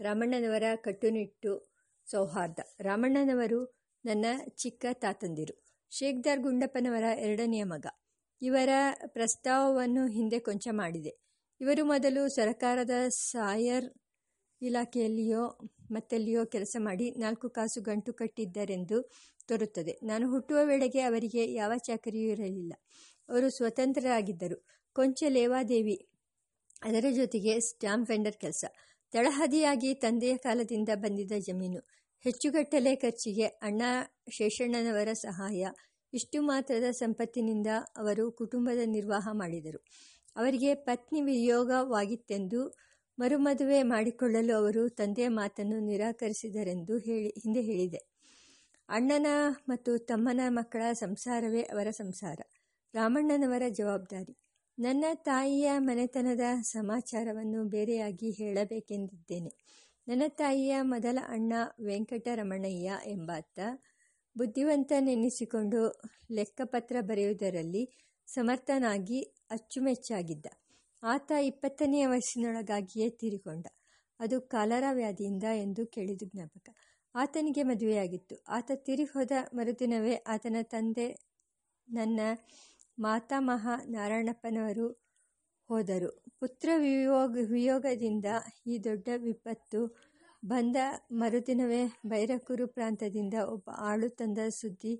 ರಾಮಣ್ಣನವರ ಕಟ್ಟುನಿಟ್ಟು ಸೌಹಾರ್ದ. ರಾಮಣ್ಣನವರು ನನ್ನ ಚಿಕ್ಕ ತಾತಂದಿರು. ಶೇಖ್ದಾರ್ ಗುಂಡಪ್ಪನವರ ಎರಡನೆಯ ಮಗ. ಇವರ ಪ್ರಸ್ತಾವವನ್ನು ಹಿಂದೆ ಕೊಂಚ ಮಾಡಿದೆ. ಇವರು ಮೊದಲು ಸರಕಾರದ ಸಾಯರ್ ಇಲಾಖೆಯಲ್ಲಿಯೋ ಮತ್ತೆಲ್ಲಿಯೋ ಕೆಲಸ ಮಾಡಿ ನಾಲ್ಕು ಕಾಸು ಗಂಟು ಕಟ್ಟಿದ್ದರೆಂದು ತೋರುತ್ತದೆ. ನಾನು ಹುಟ್ಟುವ ವೇಳೆಗೆ ಅವರಿಗೆ ಯಾವ ಚಾಕರಿಯೂ ಇರಲಿಲ್ಲ. ಅವರು ಸ್ವತಂತ್ರರಾಗಿದ್ದರು. ಕೊಂಚ ಲೇವಾದೇವಿ ಅದರ ಜೊತೆಗೆ ಸ್ಟ್ಯಾಂಪ್ ವೆಂಡರ್ ಕೆಲಸ. ತಳಹದಿಯಾಗಿ ತಂದೆಯ ಕಾಲದಿಂದ ಬಂದಿದ್ದ ಜಮೀನು. ಹೆಚ್ಚುಗಟ್ಟಲೆ ಖರ್ಚಿಗೆ ಅಣ್ಣ ಶೇಷಣ್ಣನವರ ಸಹಾಯ. ಇಷ್ಟು ಮಾತ್ರದ ಸಂಪತ್ತಿನಿಂದ ಅವರು ಕುಟುಂಬದ ನಿರ್ವಾಹ ಮಾಡಿದರು. ಅವರಿಗೆ ಪತ್ನಿ ವಿಯೋಗವಾಗಿತ್ತೆಂದು ಮರುಮದುವೆ ಮಾಡಿಕೊಳ್ಳಲು ಅವರು ತಂದೆಯ ಮಾತನ್ನು ನಿರಾಕರಿಸಿದರೆಂದು ಹೇಳಿ, ಹಿಂದೆ ಹೇಳಿದೆ. ಅಣ್ಣನ ಮತ್ತು ತಮ್ಮನ ಮಕ್ಕಳ ಸಂಸಾರವೇ ಅವರ ಸಂಸಾರ. ರಾಮಣ್ಣನವರ ಜವಾಬ್ದಾರಿ. ನನ್ನ ತಾಯಿಯ ಮನೆತನದ ಸಮಾಚಾರವನ್ನು ಬೇರೆಯಾಗಿ ಹೇಳಬೇಕೆಂದಿದ್ದೇನೆ. ನನ್ನ ತಾಯಿಯ ಮೊದಲ ಅಣ್ಣ ವೆಂಕಟರಮಣಯ್ಯ ಎಂಬಾತ ಬುದ್ಧಿವಂತನೆನಿಸಿಕೊಂಡು ಲೆಕ್ಕಪತ್ರ ಬರೆಯುವುದರಲ್ಲಿ ಸಮರ್ಥನಾಗಿ ಅಚ್ಚುಮೆಚ್ಚಾಗಿದ್ದ. ಆತ ಇಪ್ಪತ್ತನೆಯ ವಯಸ್ಸಿನೊಳಗಾಗಿಯೇ ತೀರಿಕೊಂಡ. ಅದು ಕಾಲರ ವ್ಯಾಧಿಯಿಂದ ಎಂದು ಕೇಳಿದು ಜ್ಞಾಪಕ. ಆತನಿಗೆ ಮದುವೆಯಾಗಿತ್ತು. ಆತ ತೀರಿಹೋದ ಮರುದಿನವೇ ಆತನ ತಂದೆ ನನ್ನ ಮಾತಾಮಹ ನಾರಾಯಣಪ್ಪನವರು ಹೋದರು. ಪುತ್ರ ವಿಯೋಗ ವಿಯೋಗದಿಂದ ಈ ದೊಡ್ಡ ವಿಪತ್ತು ಬಂದ ಮರುದಿನವೇ ಬೈರಕೂರು ಪ್ರಾಂತದಿಂದ ಒಬ್ಬ ಆಳು ತಂದ ಸುದ್ದಿ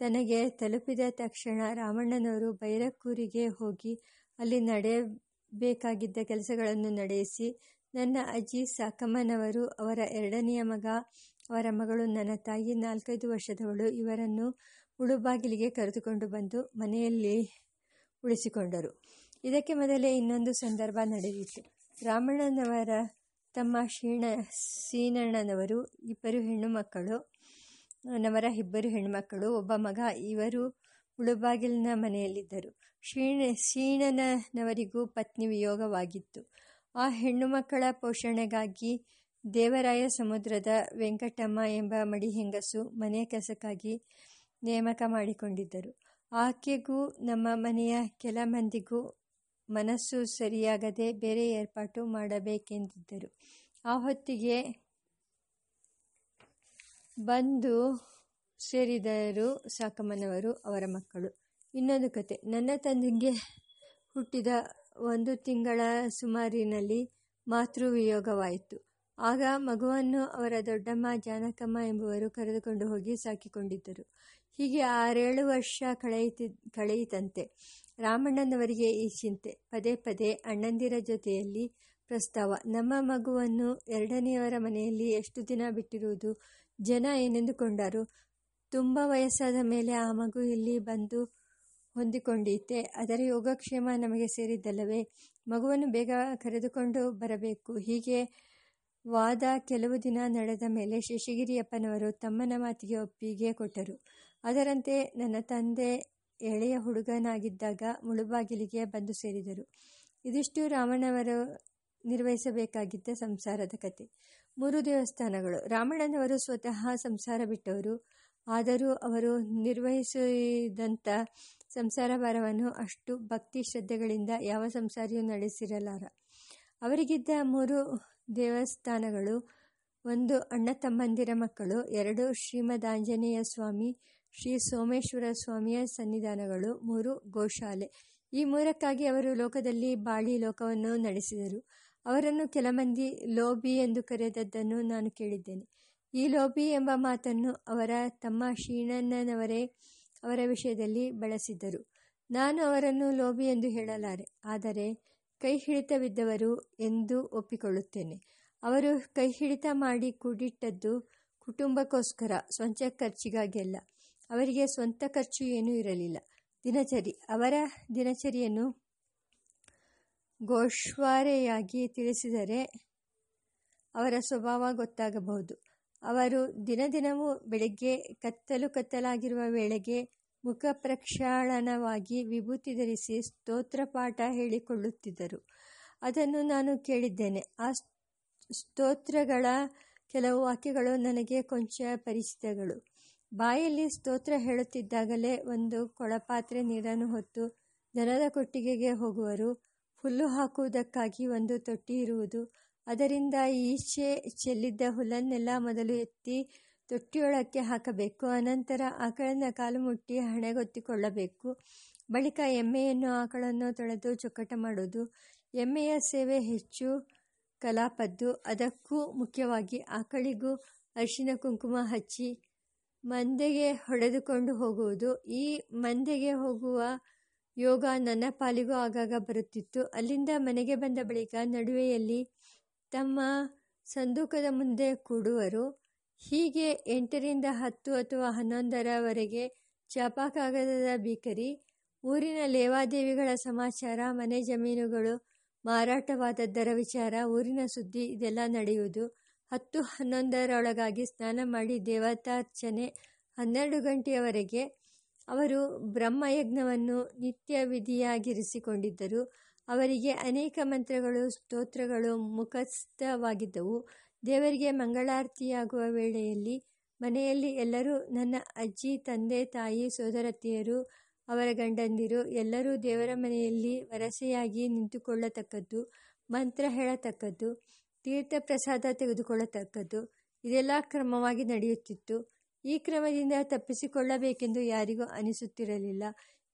ತನಗೆ ತಲುಪಿದ ತಕ್ಷಣ ರಾಮಣ್ಣನವರು ಬೈರಕೂರಿಗೆ ಹೋಗಿ ಅಲ್ಲಿ ನಡೆಯಬೇಕಾಗಿದ್ದ ಕೆಲಸಗಳನ್ನು ನಡೆಸಿ, ನನ್ನ ಅಜ್ಜಿ ಸಾಕಮ್ಮನವರು, ಅವರ ಎರಡನೆಯ ಮಗ, ಅವರ ಮಗಳು, ನನ್ನ ತಾಯಿ ನಾಲ್ಕೈದು ವರ್ಷದವಳು, ಇವರನ್ನು ಮುಳುಬಾಗಿಲಿಗೆ ಕರೆದುಕೊಂಡು ಬಂದು ಮನೆಯಲ್ಲಿ ಉಳಿಸಿಕೊಂಡರು. ಇದಕ್ಕೆ ಮೊದಲೇ ಇನ್ನೊಂದು ಸಂದರ್ಭ ನಡೆದಿತ್ತು. ರಾಮಣ್ಣನವರ, ತಮ್ಮ ಶೀಣ ಸೀನಣ್ಣನವರು, ಇಬ್ಬರು ಹೆಣ್ಣು ಮಕ್ಕಳು ನವರ ಇಬ್ಬರು ಹೆಣ್ಣುಮಕ್ಕಳು, ಒಬ್ಬ ಮಗ, ಇವರು ಉಳುಬಾಗಿಲಿನ ಮನೆಯಲ್ಲಿದ್ದರು. ಶ್ರೀಣ ಸೀಣನವರಿಗೂ ಪತ್ನಿ ವಿಯೋಗವಾಗಿತ್ತು. ಆ ಹೆಣ್ಣು ಮಕ್ಕಳ ಪೋಷಣೆಗಾಗಿ ದೇವರಾಯ ಸಮುದ್ರದ ವೆಂಕಟಮ್ಮ ಎಂಬ ಮಡಿ ಹೆಂಗಸು ಮನೆಯ ಕೆಲಸಕ್ಕಾಗಿ ನೇಮಕ ಮಾಡಿಕೊಂಡಿದ್ದರು. ಆಕೆಗೂ ನಮ್ಮ ಮನೆಯ ಕೆಲ ಮಂದಿಗೂ ಮನಸ್ಸು ಸರಿಯಾಗದೆ ಬೇರೆ ಏರ್ಪಾಟು ಮಾಡಬೇಕೆಂದಿದ್ದರು. ಆ ಹೊತ್ತಿಗೆ ಬಂದು ಸೇರಿದರು ಸಾಕಮ್ಮನವರು, ಅವರ ಮಕ್ಕಳು. ಇನ್ನೊಂದು ಕತೆ. ನನ್ನ ತಂದೆಗೆ ಹುಟ್ಟಿದ ಒಂದು ತಿಂಗಳ ಸುಮಾರಿನಲ್ಲಿ ಮಾತೃವಿಯೋಗವಾಯಿತು. ಆಗ ಮಗುವನ್ನು ಅವರ ದೊಡ್ಡಮ್ಮ ಜಾನಕಮ್ಮ ಎಂಬುವರು ಕರೆದುಕೊಂಡು ಹೋಗಿ ಸಾಕಿಕೊಂಡಿದ್ದರು. ಹೀಗೆ ಆರೇಳು ವರ್ಷ ಕಳೆಯುತ್ತಿ ಕಳೆಯಿತಂತೆ. ರಾಮಣ್ಣನವರಿಗೆ ಈ ಚಿಂತೆ. ಪದೇ ಪದೇ ಅಣ್ಣಂದಿರ ಜೊತೆಯಲ್ಲಿ ಪ್ರಸ್ತಾವ. ನಮ್ಮ ಮಗುವನ್ನು ಎರಡನೆಯವರ ಮನೆಯಲ್ಲಿ ಎಷ್ಟು ದಿನ ಬಿಟ್ಟಿರುವುದು ಜನ ಏನೆಂದುಕೊಂಡರು. ತುಂಬ ವಯಸ್ಸಾದ ಮೇಲೆ ಆ ಮಗು ಇಲ್ಲಿ ಬಂದು ಹೊಂದಿಕೊಂಡೀತೆ ಅದರ ಯೋಗಕ್ಷೇಮ ನಮಗೆ ಸೇರಿದ್ದಲ್ಲವೇ. ಮಗುವನ್ನು ಬೇಗ ಕರೆದುಕೊಂಡು ಬರಬೇಕು. ಹೀಗೆ ವಾದ ಕೆಲವು ದಿನ ನಡೆದ ಮೇಲೆ ಶೇಷಗಿರಿಯಪ್ಪನವರು ತಮ್ಮನ ಮಾತಿಗೆ ಒಪ್ಪಿಗೆ ಕೊಟ್ಟರು. ಅದರಂತೆ ನನ್ನ ತಂದೆ ಎಳೆಯ ಹುಡುಗನಾಗಿದ್ದಾಗ ಮುಳುಬಾಗಿಲಿಗೆ ಬಂದು ಸೇರಿದರು. ಇದಿಷ್ಟು ರಾಮಣ್ಣವರು ನಿರ್ವಹಿಸಬೇಕಾಗಿದ್ದ ಸಂಸಾರದ ಕತೆ ಮೂರು ದೇವಸ್ಥಾನಗಳು. ರಾಮಣ್ಣನವರು ಸ್ವತಃ ಸಂಸಾರ ಬಿಟ್ಟವರು. ಆದರೂ ಅವರು ನಿರ್ವಹಿಸಿದಂಥ ಸಂಸಾರ ಭಾರವನ್ನು ಅಷ್ಟು ಭಕ್ತಿ ಶ್ರದ್ಧೆಗಳಿಂದ ಯಾವ ಸಂಸಾರಿಯೂ ನಡೆಸಿರಲಾರ. ಅವರಿಗಿದ್ದ ಮೂರು ದೇವಸ್ಥಾನಗಳು, ಒಂದು ಅಣ್ಣ ತಮ್ಮಂದಿರ ಮಕ್ಕಳು, ಎರಡು ಶ್ರೀಮದಾಂಜನೇಯ ಸ್ವಾಮಿ ಶ್ರೀ ಸೋಮೇಶ್ವರ ಸ್ವಾಮಿಯ ಸನ್ನಿಧಾನಗಳು, ಮೂರು ಗೋಶಾಲೆ. ಈ ಮೂರಕ್ಕಾಗಿ ಅವರು ಲೋಕದಲ್ಲಿ ಬಾಳಿ ಲೋಕವನ್ನು ನಡೆಸಿದರು. ಅವರನ್ನು ಕೆಲ ಮಂದಿ ಲೋಬಿ ಎಂದು ಕರೆದದ್ದನ್ನು ನಾನು ಕೇಳಿದ್ದೇನೆ. ಈ ಲೋಬಿ ಎಂಬ ಮಾತನ್ನು ಅವರ ತಮ್ಮ ಶ್ರೀಣನ್ನನವರೇ ಅವರ ವಿಷಯದಲ್ಲಿ ಬಳಸಿದ್ದರು. ನಾನು ಅವರನ್ನು ಲೋಬಿ ಎಂದು ಹೇಳಲಾರೆ. ಆದರೆ ಕೈ ಹಿಡಿತವಿದ್ದವರು ಎಂದು ಒಪ್ಪಿಕೊಳ್ಳುತ್ತೇನೆ. ಅವರು ಕೈ ಹಿಡಿತ ಮಾಡಿ ಕೂಡಿಟ್ಟದ್ದು ಕುಟುಂಬಕ್ಕೋಸ್ಕರ, ಸ್ವಂತ ಖರ್ಚಿಗಾಗಿ ಅಲ್ಲ ಅವರಿಗೆ ಸ್ವಂತ ಖರ್ಚು ಏನೂ ಇರಲಿಲ್ಲ. ದಿನಚರಿ, ಅವರ ದಿನಚರಿಯನ್ನು ಗೋಶ್ವಾರೆಯಾಗಿ ತಿಳಿಸಿದರೆ ಅವರ ಸ್ವಭಾವ ಗೊತ್ತಾಗಬಹುದು. ಅವರು ದಿನ ದಿನವೂ ಬೆಳಗ್ಗೆ ಕತ್ತಲು ಕತ್ತಲಾಗಿರುವ ವೇಳೆಗೆ ಮುಖ ಪ್ರಕ್ಷಾಳನವಾಗಿ ವಿಭೂತಿ ಧರಿಸಿ ಸ್ತೋತ್ರ ಪಾಠ ಹೇಳಿಕೊಳ್ಳುತ್ತಿದ್ದರು. ಅದನ್ನು ನಾನು ಕೇಳಿದ್ದೇನೆ. ಆ ಸ್ತೋತ್ರಗಳ ಕೆಲವು ವಾಕ್ಯಗಳು ನನಗೆ ಕೊಂಚ ಪರಿಚಿತಗಳು. ಬಾಯಲ್ಲಿ ಸ್ತೋತ್ರ ಹೇಳುತ್ತಿದ್ದಾಗಲೇ ಒಂದು ಕೊಳಪಾತ್ರೆ ನೀರನ್ನು ಹೊತ್ತು ದನದ ಕೊಟ್ಟಿಗೆಗೆ ಹೋಗುವರು. ಹುಲ್ಲು ಹಾಕುವುದಕ್ಕಾಗಿ ಒಂದು ತೊಟ್ಟಿ ಇರುವುದು. ಅದರಿಂದ ಈಚೆ ಚೆಲ್ಲಿದ್ದ ಹುಲ್ಲನ್ನೆಲ್ಲ ಮೊದಲು ಎತ್ತಿ ತೊಟ್ಟಿಯೊಳಕ್ಕೆ ಹಾಕಬೇಕು. ಅನಂತರ ಆಕಳನ್ನ ಕಾಲು ಮುಟ್ಟಿ ಹಣೆಗೊತ್ತಿಕೊಳ್ಳಬೇಕು. ಬಳಿಕ ಎಮ್ಮೆಯನ್ನು ಆಕಳನ್ನು ತೊಳೆದು ಚೊಕ್ಕಟ ಮಾಡುವುದು. ಎಮ್ಮೆಯ ಸೇವೆ ಹೆಚ್ಚು ಕಲಾಪದ್ದು. ಅದಕ್ಕೂ ಮುಖ್ಯವಾಗಿ ಆಕಳಿಗೂ ಅರಿಶಿನ ಕುಂಕುಮ ಹಚ್ಚಿ ಮಂದೆಗೆ ಹೊಡೆದುಕೊಂಡು ಹೋಗುವುದು. ಈ ಮಂದೆಗೆ ಹೋಗುವ ಯೋಗ ನನ್ನ ಪಾಲಿಗೂ ಆಗಾಗ ಬರುತ್ತಿತ್ತು. ಅಲ್ಲಿಂದ ಮನೆಗೆ ಬಂದ ಬಳಿಕ ನಡುವೆಯಲ್ಲಿ ತಮ್ಮ ಸಂದೂಕದ ಮುಂದೆ ಕೂಡುವರು. ಹೀಗೆ ಎಂಟರಿಂದ ಹತ್ತು ಅಥವಾ ಹನ್ನೊಂದರವರೆಗೆ ಚಾಪಾಕಾಗದದ ಬೀಕರಿ, ಊರಿನ ಲೇವಾದೇವಿಗಳ ಸಮಾಚಾರ, ಮನೆ ಜಮೀನುಗಳು, ಮಾರಾಟವಾದದ್ದರ ವಿಚಾರ, ಊರಿನ ಸುದ್ದಿ ಇದೆಲ್ಲ ನಡೆಯುವುದು. ಹತ್ತು ಹನ್ನೊಂದರೊಳಗಾಗಿ ಸ್ನಾನ ಮಾಡಿ ದೇವತಾರ್ಚನೆ ಹನ್ನೆರಡು ಗಂಟೆಯವರೆಗೆ ಅವರು ಬ್ರಹ್ಮಯಜ್ಞವನ್ನು ನಿತ್ಯ ವಿಧಿಯಾಗಿರಿಸಿಕೊಂಡಿದ್ದರು ಅವರಿಗೆ ಅನೇಕ ಮಂತ್ರಗಳು, ಸ್ತೋತ್ರಗಳು ಮುಖಸ್ಥವಾಗಿದ್ದವು. ದೇವರಿಗೆ ಮಂಗಳಾರತಿಯಾಗುವ ವೇಳೆಯಲ್ಲಿ ಮನೆಯಲ್ಲಿ ಎಲ್ಲರೂ, ನನ್ನ ಅಜ್ಜಿ, ತಂದೆ, ತಾಯಿ ಸೋದರತ್ತಿಯರು ಅವರ ಗಂಡಂದಿರು ಎಲ್ಲರೂ ದೇವರ ಮನೆಯಲ್ಲಿ ವರಸೆಯಾಗಿ ನಿಂತುಕೊಳ್ಳತಕ್ಕದ್ದು, ಮಂತ್ರ ಹೇಳತಕ್ಕದ್ದು, ತೀರ್ಥ ಪ್ರಸಾದ ತೆಗೆದುಕೊಳ್ಳತಕ್ಕದ್ದು, ಇದೆಲ್ಲ ಕ್ರಮವಾಗಿ ನಡೆಯುತ್ತಿತ್ತು. ಈ ಕ್ರಮದಿಂದ ತಪ್ಪಿಸಿಕೊಳ್ಳಬೇಕೆಂದು ಯಾರಿಗೂ ಅನಿಸುತ್ತಿರಲಿಲ್ಲ.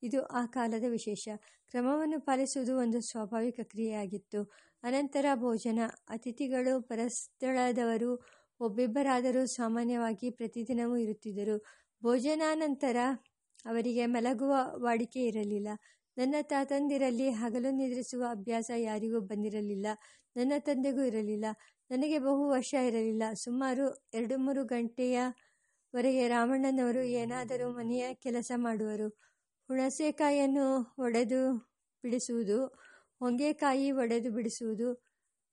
ಇದು ಆ ಕಾಲದ ವಿಶೇಷ. ಕ್ರಮವನ್ನು ಪಾಲಿಸುವುದು ಒಂದು ಸ್ವಾಭಾವಿಕ ಕ್ರಿಯೆಯಾಗಿತ್ತು. ಅನಂತರ ಭೋಜನ. ಅತಿಥಿಗಳು ಪರಸ್ಥಳದವರು, ಒಬ್ಬಿಬ್ಬರಾದರೂ ಸಾಮಾನ್ಯವಾಗಿ ಪ್ರತಿದಿನವೂ ಇರುತ್ತಿದ್ದರು. ಭೋಜನಾನಂತರ ಅವರಿಗೆ ಮಲಗುವ ವಾಡಿಕೆ ಇರಲಿಲ್ಲ. ನನ್ನ ತಾತಂದಿರಲ್ಲಿ ಹಗಲು ನಿದ್ರಿಸುವ ಅಭ್ಯಾಸ ಯಾರಿಗೂ ಬಂದಿರಲಿಲ್ಲ. ನನ್ನ ತಂದೆಗೂ ಇರಲಿಲ್ಲ. ನನಗೆ ಬಹು ವರ್ಷ ಇರಲಿಲ್ಲ. ಸುಮಾರು ಎರಡು ಮೂರು ಗಂಟೆಯವರೆಗೆ ರಾಮಣ್ಣನವರು ಏನಾದರೂ ಮನೆಯ ಕೆಲಸ ಮಾಡುವರು. ಹುಣಸೆಕಾಯಿಯನ್ನು ಒಡೆದು ಬಿಡಿಸುವುದು. ಹೊಂಗೆಕಾಯಿ ಒಡೆದು ಬಿಡಿಸುವುದು,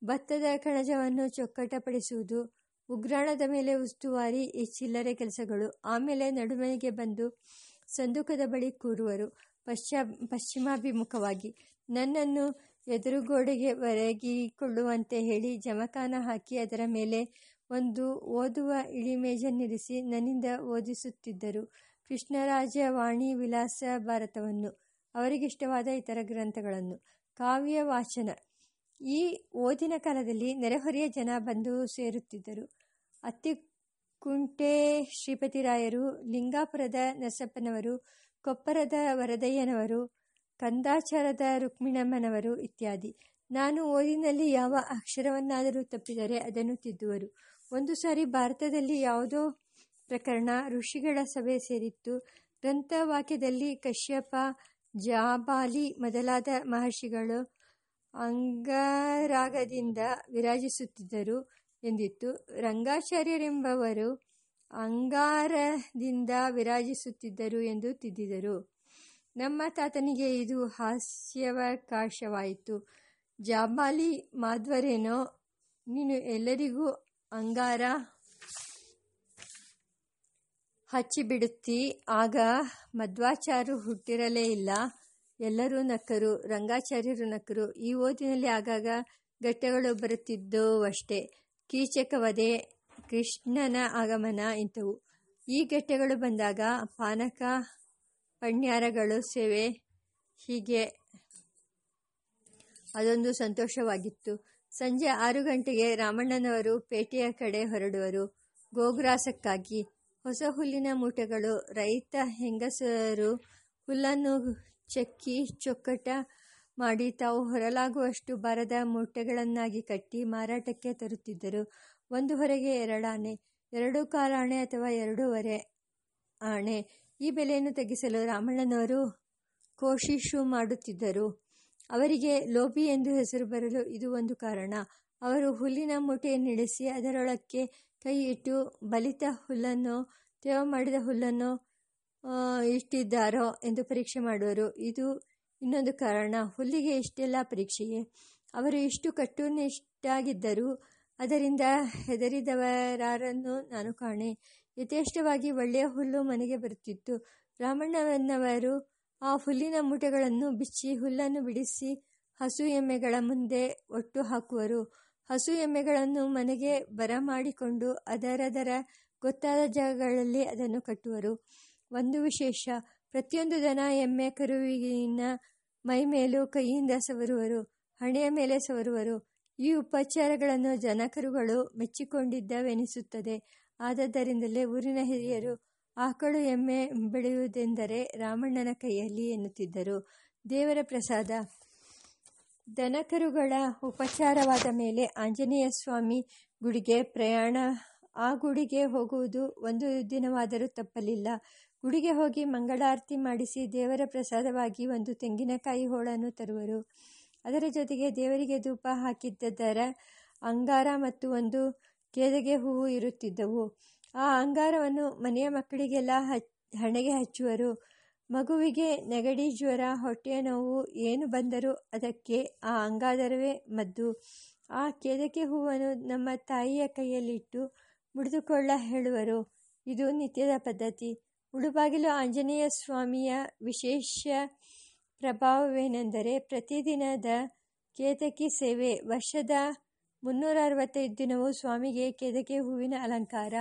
ಭತ್ತದ ಕಣಜವನ್ನು ಚೊಕ್ಕಟಪಡಿಸುವುದು, ಉಗ್ರಾಣದ ಮೇಲೆ ಉಸ್ತುವಾರಿ ಈ ಚಿಲ್ಲರೆ ಕೆಲಸಗಳು, ಆಮೇಲೆ ನಡುಮನೆಗೆ ಬಂದು ಸಂದುಕದ ಬಳಿ ಕೂರುವರು. ಪಶ್ಚಾ, ಪಶ್ಚಿಮಾಭಿಮುಖವಾಗಿ, ನನ್ನನ್ನು ಎದುರುಗೋಡೆಗೆ ಒರಗಿಕೊಳ್ಳುವಂತೆ ಹೇಳಿ ಜಮಖಾನ ಹಾಕಿ ಅದರ ಮೇಲೆ ಒಂದು ಓದುವ ಇಳಿಮೇಜನ್ನಿರಿಸಿ ನನ್ನಿಂದ ಓದಿಸುತ್ತಿದ್ದರು. ಕೃಷ್ಣರಾಜ ವಾಣಿ ವಿಲಾಸ ಭಾರತವನ್ನು, ಅವರಿಗಿಷ್ಟವಾದ ಇತರ ಗ್ರಂಥಗಳನ್ನು. ಕಾವ್ಯ ವಾಚನ ಈ ಓದಿನ ಕಾಲದಲ್ಲಿ ನೆರೆಹೊರೆಯ ಜನ ಬಂದು ಸೇರುತ್ತಿದ್ದರು. ಅತ್ತಿಕುಂಟೆ ಶ್ರೀಪತಿರಾಯರು ಲಿಂಗಾಪುರದ ನರಸಪ್ಪನವರು, ಕೊಪ್ಪರದ ವರದಯ್ಯನವರು, ಕಂದಾಚಾರದ ರುಕ್ಮಿಣಮ್ಮನವರು ಇತ್ಯಾದಿ. ನಾನು ಓದಿನಲ್ಲಿ ಯಾವ ಅಕ್ಷರವನ್ನಾದರೂ ತಪ್ಪಿದರೆ ಅದನ್ನು ತಿದ್ದುವರು. ಒಂದು ಸಾರಿ ಭಾರತದಲ್ಲಿ ಯಾವುದೋ ಪ್ರಕರಣ ಋಷಿಗಳ ಸಭೆ ಸೇರಿತ್ತು. ಗ್ರಂಥವಾಕ್ಯದಲ್ಲಿ ಕಶ್ಯಪ ಜಾಬಾಲಿ ಮೊದಲಾದ ಮಹರ್ಷಿಗಳು ಅಂಗರಾಗದಿಂದ ವಿರಾಜಿಸುತ್ತಿದ್ದರು ಎಂದಿತ್ತು. ರಂಗಾಚಾರ್ಯರೆಂಬವರು ಅಂಗಾರದಿಂದ ವಿರಾಜಿಸುತ್ತಿದ್ದರು ಎಂದು ತಿದ್ದಿದರು. ನಮ್ಮ ತಾತನಿಗೆ ಇದು ಹಾಸ್ಯಾವಕಾಶವಾಯಿತು. ಜಾಬಾಲಿ ಮಾಧ್ವರೇನೋ, ನೀನು ಎಲ್ಲರಿಗೂ ಅಂಗಾರ ಹಚ್ಚಿಬಿಡುತ್ತಿ, ಆಗ ಮಧ್ವಾಚಾರ್ಯರು ಹುಟ್ಟಿರಲೇ ಇಲ್ಲ. ಎಲ್ಲರೂ ನಕ್ಕರು, ರಂಗಾಚಾರ್ಯರು ನಕ್ಕರು. ಈ ಓದಿನಲ್ಲಿ ಆಗಾಗ ಘಟ್ಟಗಳು ಬರುತ್ತಿದ್ದವಷ್ಟೇ ಕೀಚಕವಧೆ, ಕೃಷ್ಣನ ಆಗಮನ ಇಂಥವು. ಈ ಘಟ್ಟಗಳು ಬಂದಾಗ ಪಾನಕ, ಪಣ್ಯಾರಗಳು ಸೇವೆ. ಹೀಗೆ ಅದೊಂದು ಸಂತೋಷವಾಗಿತ್ತು. ಸಂಜೆ ಆರು ಗಂಟೆಗೆ ರಾಮಣ್ಣನವರು ಪೇಟೆಯ ಕಡೆ ಹೊರಡುವರು. ಗೋಗ್ರಾಸಕ್ಕಾಗಿ ಹೊಸ ಹುಲ್ಲಿನ ಮೂಟೆಗಳು. ರೈತ, ಹೆಂಗಸರು ಹುಲ್ಲನ್ನು ಚಕ್ಕಿ, ಚೊಕ್ಕಟ ಮಾಡಿ ತಾವು ಹೊರಲಾಗುವಷ್ಟು ಬಾರದ ಮೂಟೆಗಳನ್ನಾಗಿ ಕಟ್ಟಿ ಮಾರಾಟಕ್ಕೆ ತರುತ್ತಿದ್ದರು. ಒಂದು ಹೊರೆಗೆ ಎರಡಾಣೆ ಎರಡು ಕಾಲಾಣೆ ಅಥವಾ ಎರಡೂವರೆ ಆಣೆ. ಈ ಬೆಲೆಯನ್ನು ತಗ್ಗಿಸಲು ರಾಮಣ್ಣನವರು ಕೋಶಿಶು ಮಾಡುತ್ತಿದ್ದರು. ಅವರಿಗೆ ಲೋಬಿ ಎಂದು ಹೆಸರು ಬರಲು ಇದು ಒಂದು ಕಾರಣ. ಅವರು ಹುಲ್ಲಿನ ಮೂಟೆಯನ್ನಿಳಿಸಿ ಅದರೊಳಕ್ಕೆ ಕೈ ಇಟ್ಟು ಬಲಿತ ಹುಲ್ಲನ್ನು ತೇವ ಮಾಡಿದ ಹುಲ್ಲನ್ನು ಇಷ್ಟಿದ್ದಾರೋ ಎಂದು ಪರೀಕ್ಷೆ ಮಾಡುವರು. ಇದು ಇನ್ನೊಂದು ಕಾರಣ. ಹುಲ್ಲಿಗೆ ಇಷ್ಟೆಲ್ಲ ಪರೀಕ್ಷೆಯೇ? ಅವರು ಇಷ್ಟು ಕಟ್ಟುನಿಷ್ಟಾಗಿದ್ದರು ಅದರಿಂದ ಹೆದರಿದವರಾರನ್ನು ನಾನು ಕಾಣೆ. ಯಥೇಷ್ಟವಾಗಿ ಒಳ್ಳೆಯ ಹುಲ್ಲು ಮನೆಗೆ ಬರುತ್ತಿತ್ತು. ರಾಮಣ್ಣನವರು ಆ ಹುಲ್ಲಿನ ಮೂಟೆಗಳನ್ನು ಬಿಚ್ಚಿ ಹುಲ್ಲನ್ನು ಬಿಡಿಸಿ ಹಸು ಎಮ್ಮೆಗಳ ಮುಂದೆ ಒಟ್ಟು ಹಾಕುವರು. ಹಸು ಎಮ್ಮೆಗಳನ್ನು ಮನೆಗೆ ಬರಮಾಡಿಕೊಂಡು ಅದರದರ ಗೊತ್ತಾದ ಜಾಗಗಳಲ್ಲಿ ಅದನ್ನು ಕಟ್ಟುವರು. ಒಂದು ವಿಶೇಷ, ಪ್ರತಿಯೊಂದು ದನ ಎಮ್ಮೆ ಕರುವಿನ ಮೈಮೇಲೂ ಕೈಯಿಂದ ಸವರುವರು, ಹಣೆಯ ಮೇಲೆ ಸವರುವರು. ಈ ಉಪಚಾರಗಳನ್ನು ಜನಕರುಗಳು ಮೆಚ್ಚಿಕೊಂಡಿದ್ದವೆನಿಸುತ್ತದೆ. ಆದದ್ದರಿಂದಲೇ ಊರಿನ ಹಿರಿಯರು ಆಕಳು ಎಮ್ಮೆ ಬೆಳೆಯುವುದೆಂದರೆ ರಾಮಣ್ಣನ ಕೈಯಲ್ಲಿ ಎನ್ನುತ್ತಿದ್ದರು. ದೇವರ ಪ್ರಸಾದ. ದನಕರುಗಳ ಉಪಚಾರವಾದ ಮೇಲೆ ಆಂಜನೇಯ ಸ್ವಾಮಿ ಗುಡಿಗೆ ಪ್ರಯಾಣ, ಆ ಗುಡಿಗೆ ಹೋಗುವುದು ಒಂದು ದಿನವಾದರೂ ತಪ್ಪಲಿಲ್ಲ. ಗುಡಿಗೆ ಹೋಗಿ ಮಂಗಳಾರತಿ ಮಾಡಿಸಿ ದೇವರ ಪ್ರಸಾದವಾಗಿ ಒಂದು ತೆಂಗಿನಕಾಯಿ ಹೋಳನ್ನು ತರುವರು. ಅದರ ಜೊತೆಗೆ ದೇವರಿಗೆ ಧೂಪ ಹಾಕಿದ್ದರ ಅಂಗಾರ ಮತ್ತು ಒಂದು ಕೇದಗೆ ಹೂವು ಇರುತ್ತಿದ್ದವು. ಆ ಅಂಗಾರವನ್ನು ಮನೆಯ ಮಕ್ಕಳಿಗೆಲ್ಲ ಹಣೆಗೆ ಹಚ್ಚುವರು. ಮಗುವಿಗೆ ನೆಗಡಿ, ಜ್ವರ ಹೊಟ್ಟೆಯ ನೋವು ಏನು ಬಂದರೂ ಅದಕ್ಕೆ ಆ ಅಂಗಾರವೇ ಮದ್ದು. ಆ ಕೇದಕೆ ಹೂವನ್ನು ನಮ್ಮ ತಾಯಿಯ ಕೈಯಲ್ಲಿಟ್ಟು ಮುಡಿದುಕೊಳ್ಳ ಹೇಳುವರು. ಇದು ನಿತ್ಯದ ಪದ್ಧತಿ. ಉಡುಬಾಗಿಲು ಆಂಜನೇಯ ಸ್ವಾಮಿಯ ವಿಶೇಷ ಪ್ರಭಾವವೇನೆಂದರೆ ಪ್ರತಿದಿನದ ಕೇತಕಿ ಸೇವೆ, ವರ್ಷದ ಮುನ್ನೂರ ಅರವತ್ತೈದು ದಿನವೂ ಸ್ವಾಮಿಗೆ ಕೇದಕೆ ಹೂವಿನ ಅಲಂಕಾರ.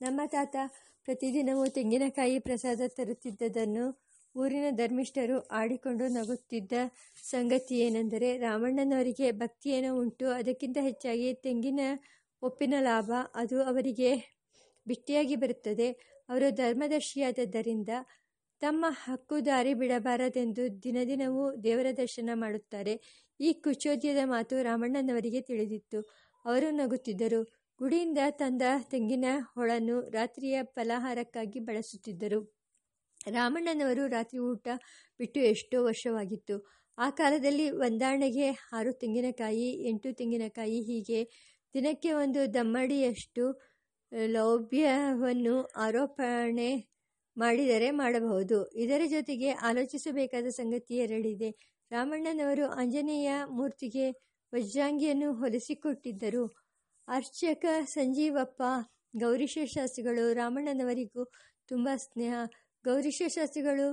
ನಮ್ಮ ತಾತ ಪ್ರತಿದಿನವೂ ತೆಂಗಿನಕಾಯಿ ಪ್ರಸಾದ ತರುತ್ತಿದ್ದದನ್ನು ಊರಿನ ಧರ್ಮಿಷ್ಠರು ಆಡಿಕೊಂಡು ನಗುತ್ತಿದ್ದ ಸಂಗತಿ ಏನೆಂದರೆ ರಾಮಣ್ಣನವರಿಗೆ ಭಕ್ತಿಯೇನೋ ಉಂಟು. ಅದಕ್ಕಿಂತ ಹೆಚ್ಚಾಗಿ ತೆಂಗಿನ ಒಪ್ಪಿನ ಲಾಭ ಅದು ಅವರಿಗೆ ಬಿಟ್ಟಿಯಾಗಿ ಬರುತ್ತದೆ. ಅವರು ಧರ್ಮದರ್ಶಿಯಾದದ್ದರಿಂದ ತಮ್ಮ ಹಕ್ಕು ದಾರಿ ಬಿಡಬಾರದೆಂದು ದಿನದಿನವೂ ದೇವರ ದರ್ಶನ ಮಾಡುತ್ತಾರೆ. ಈ ಕುಚೋದ್ಯದ ಮಾತು ರಾಮಣ್ಣನವರಿಗೆ ತಿಳಿದಿತ್ತು. ಅವರು ನಗುತ್ತಿದ್ದರು. ಗುಡಿಯಿಂದ ತಂದ ತೆಂಗಿನ ಹೊಳನ್ನು ರಾತ್ರಿಯ ಫಲಾಹಾರಕ್ಕಾಗಿ ಬಳಸುತ್ತಿದ್ದರು. ರಾಮಣ್ಣನವರು ರಾತ್ರಿ ಊಟ ಬಿಟ್ಟು ಎಷ್ಟೋ ವರ್ಷವಾಗಿತ್ತು. ಆ ಕಾಲದಲ್ಲಿ ಒಂದಾಣೆಗೆ ಆರು ತೆಂಗಿನಕಾಯಿ, ಎಂಟು ತೆಂಗಿನಕಾಯಿ ಹೀಗೆ ದಿನಕ್ಕೆ ಒಂದು ದಮ್ಮಡಿಯಷ್ಟು ಲೌಭ್ಯವನ್ನು ಆರೋಪಣೆ ಮಾಡಿದರೆ ಮಾಡಬಹುದು. ಇದರ ಜೊತೆಗೆ ಆಲೋಚಿಸಬೇಕಾದ ಸಂಗತಿ ಎರಡಿದೆ. ರಾಮಣ್ಣನವರು ಆಂಜನೇಯ ಮೂರ್ತಿಗೆ ವಜ್ರಾಂಗಿಯನ್ನು ಹೊಲಿಸಿಕೊಟ್ಟಿದ್ದರು. ಅರ್ಚಕ ಸಂಜೀವಪ್ಪ ಗೌರೀಶ ಶಾಸ್ತ್ರಿಗಳು ರಾಮಣ್ಣನವರಿಗೂ ತುಂಬ ಸ್ನೇಹ ಗೌರೀಶ ಶಾಸ್ತ್ರಿಗಳು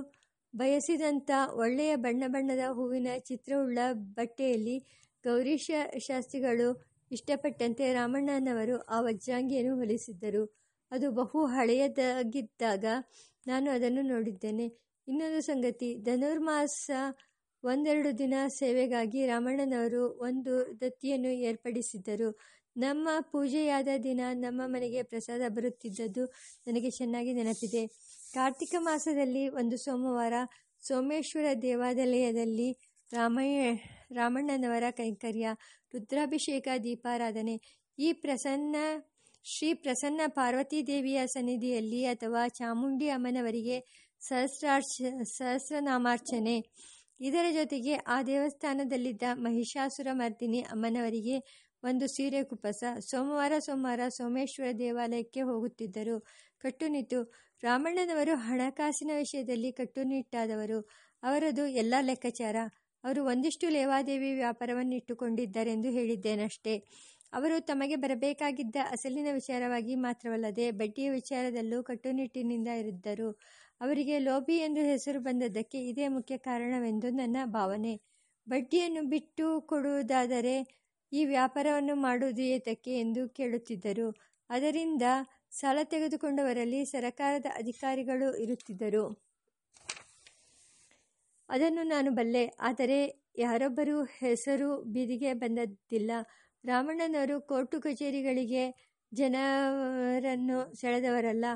ಬಯಸಿದಂಥ ಒಳ್ಳೆಯ ಬಣ್ಣ ಬಣ್ಣದ ಹೂವಿನ ಚಿತ್ರವುಳ್ಳ ಬಟ್ಟೆಯಲ್ಲಿ ಗೌರೀಶ ಶಾಸ್ತ್ರಿಗಳು ಇಷ್ಟಪಟ್ಟಂತೆ ರಾಮಣ್ಣನವರು ಆ ವಜ್ರಾಂಗಿಯನ್ನು ಹೊಲಿಸಿದ್ದರು. ಅದು ಬಹು ಹಳೆಯದಾಗಿದ್ದಾಗ ನಾನು ಅದನ್ನು ನೋಡಿದ್ದೇನೆ. ಇನ್ನೊಂದು ಸಂಗತಿ, ಧನುರ್ಮಾಸ ಒಂದೆರಡು ದಿನ ಸೇವೆಗಾಗಿ ರಾಮಣ್ಣನವರು ಒಂದು ದತ್ತಿಯನ್ನು ಏರ್ಪಡಿಸಿದ್ದರು. ನಮ್ಮ ಪೂಜೆಯಾದ ದಿನ ನಮ್ಮ ಮನೆಗೆ ಪ್ರಸಾದ ಬರುತ್ತಿದ್ದದ್ದು ನನಗೆ ಚೆನ್ನಾಗಿ ನೆನಪಿದೆ. ಕಾರ್ತಿಕ ಮಾಸದಲ್ಲಿ ಒಂದು ಸೋಮವಾರ ಸೋಮೇಶ್ವರ ದೇವಾಲಯದಲ್ಲಿ ರಾಮಯ್ಯ, ರಾಮಣ್ಣನವರ ಕೈಂಕರ್ಯ, ರುದ್ರಾಭಿಷೇಕ, ದೀಪಾರಾಧನೆ. ಈ ಪ್ರಸನ್ನ, ಶ್ರೀ ಪ್ರಸನ್ನ ಪಾರ್ವತೀದೇವಿಯ ಸನ್ನಿಧಿಯಲ್ಲಿ ಅಥವಾ ಚಾಮುಂಡಿ ಅಮ್ಮನವರಿಗೆ ಸಹಸ್ರಾರ್ಚ, ಸಹಸ್ರನಾಮಾರ್ಚನೆ. ಇದರ ಜೊತೆಗೆ ಆ ದೇವಸ್ಥಾನದಲ್ಲಿದ್ದ ಮಹಿಷಾಸುರ ಮರ್ದಿನಿ ಅಮ್ಮನವರಿಗೆ ಒಂದು ಸೀರೆ ಕುಪ್ಪಸ ಸೋಮವಾರ ಸೋಮವಾರ ಸೋಮೇಶ್ವರ ದೇವಾಲಯಕ್ಕೆ ಹೋಗುತ್ತಿದ್ದರು. ಕಟ್ಟುನಿಟ್ಟು ರಾಮಣ್ಣನವರು ಹಣಕಾಸಿನ ವಿಷಯದಲ್ಲಿ ಕಟ್ಟುನಿಟ್ಟಾದವರು. ಅವರದು ಎಲ್ಲ ಲೆಕ್ಕಾಚಾರ. ಅವರು ಒಂದಿಷ್ಟು ಲೇವಾದೇವಿ ವ್ಯಾಪಾರವನ್ನು ಇಟ್ಟುಕೊಂಡಿದ್ದಾರೆಂದು ಹೇಳಿದ್ದೇನಷ್ಟೇ. ಅವರು ತಮಗೆ ಬರಬೇಕಾಗಿದ್ದ ಅಸಲಿನ ವಿಚಾರವಾಗಿ ಮಾತ್ರವಲ್ಲದೆ ಬಡ್ಡಿಯ ವಿಚಾರದಲ್ಲೂ ಕಟ್ಟುನಿಟ್ಟಿನಿಂದ ಇರಿದ್ದರು ಅವರಿಗೆ ಲೋಬಿ ಎಂದು ಹೆಸರು ಬಂದದ್ದಕ್ಕೆ ಇದೇ ಮುಖ್ಯ ಕಾರಣವೆಂದು ನನ್ನ ಭಾವನೆ. ಬಡ್ಡಿಯನ್ನು ಬಿಟ್ಟು ಕೊಡುವುದಾದರೆ ಈ ವ್ಯಾಪಾರವನ್ನು ಮಾಡುವುದು ಏತಕ್ಕೆ ಎಂದು ಕೇಳುತ್ತಿದ್ದರು. ಅದರಿಂದ ಸಾಲ ತೆಗೆದುಕೊಂಡವರಲ್ಲಿ ಸರಕಾರದ ಅಧಿಕಾರಿಗಳು ಇರುತ್ತಿದ್ದರು. ಅದನ್ನು ನಾನು ಬಲ್ಲೆ, ಆದರೆ ಯಾರೊಬ್ಬರೂ ಹೆಸರು ಬೀದಿಗೆ ಬಂದದ್ದಿಲ್ಲ. ರಾಮಣ್ಣನವರು ಕೋರ್ಟು ಕಚೇರಿಗಳಿಗೆ ಜನರನ್ನು ಸೆಳೆದವರಲ್ಲ,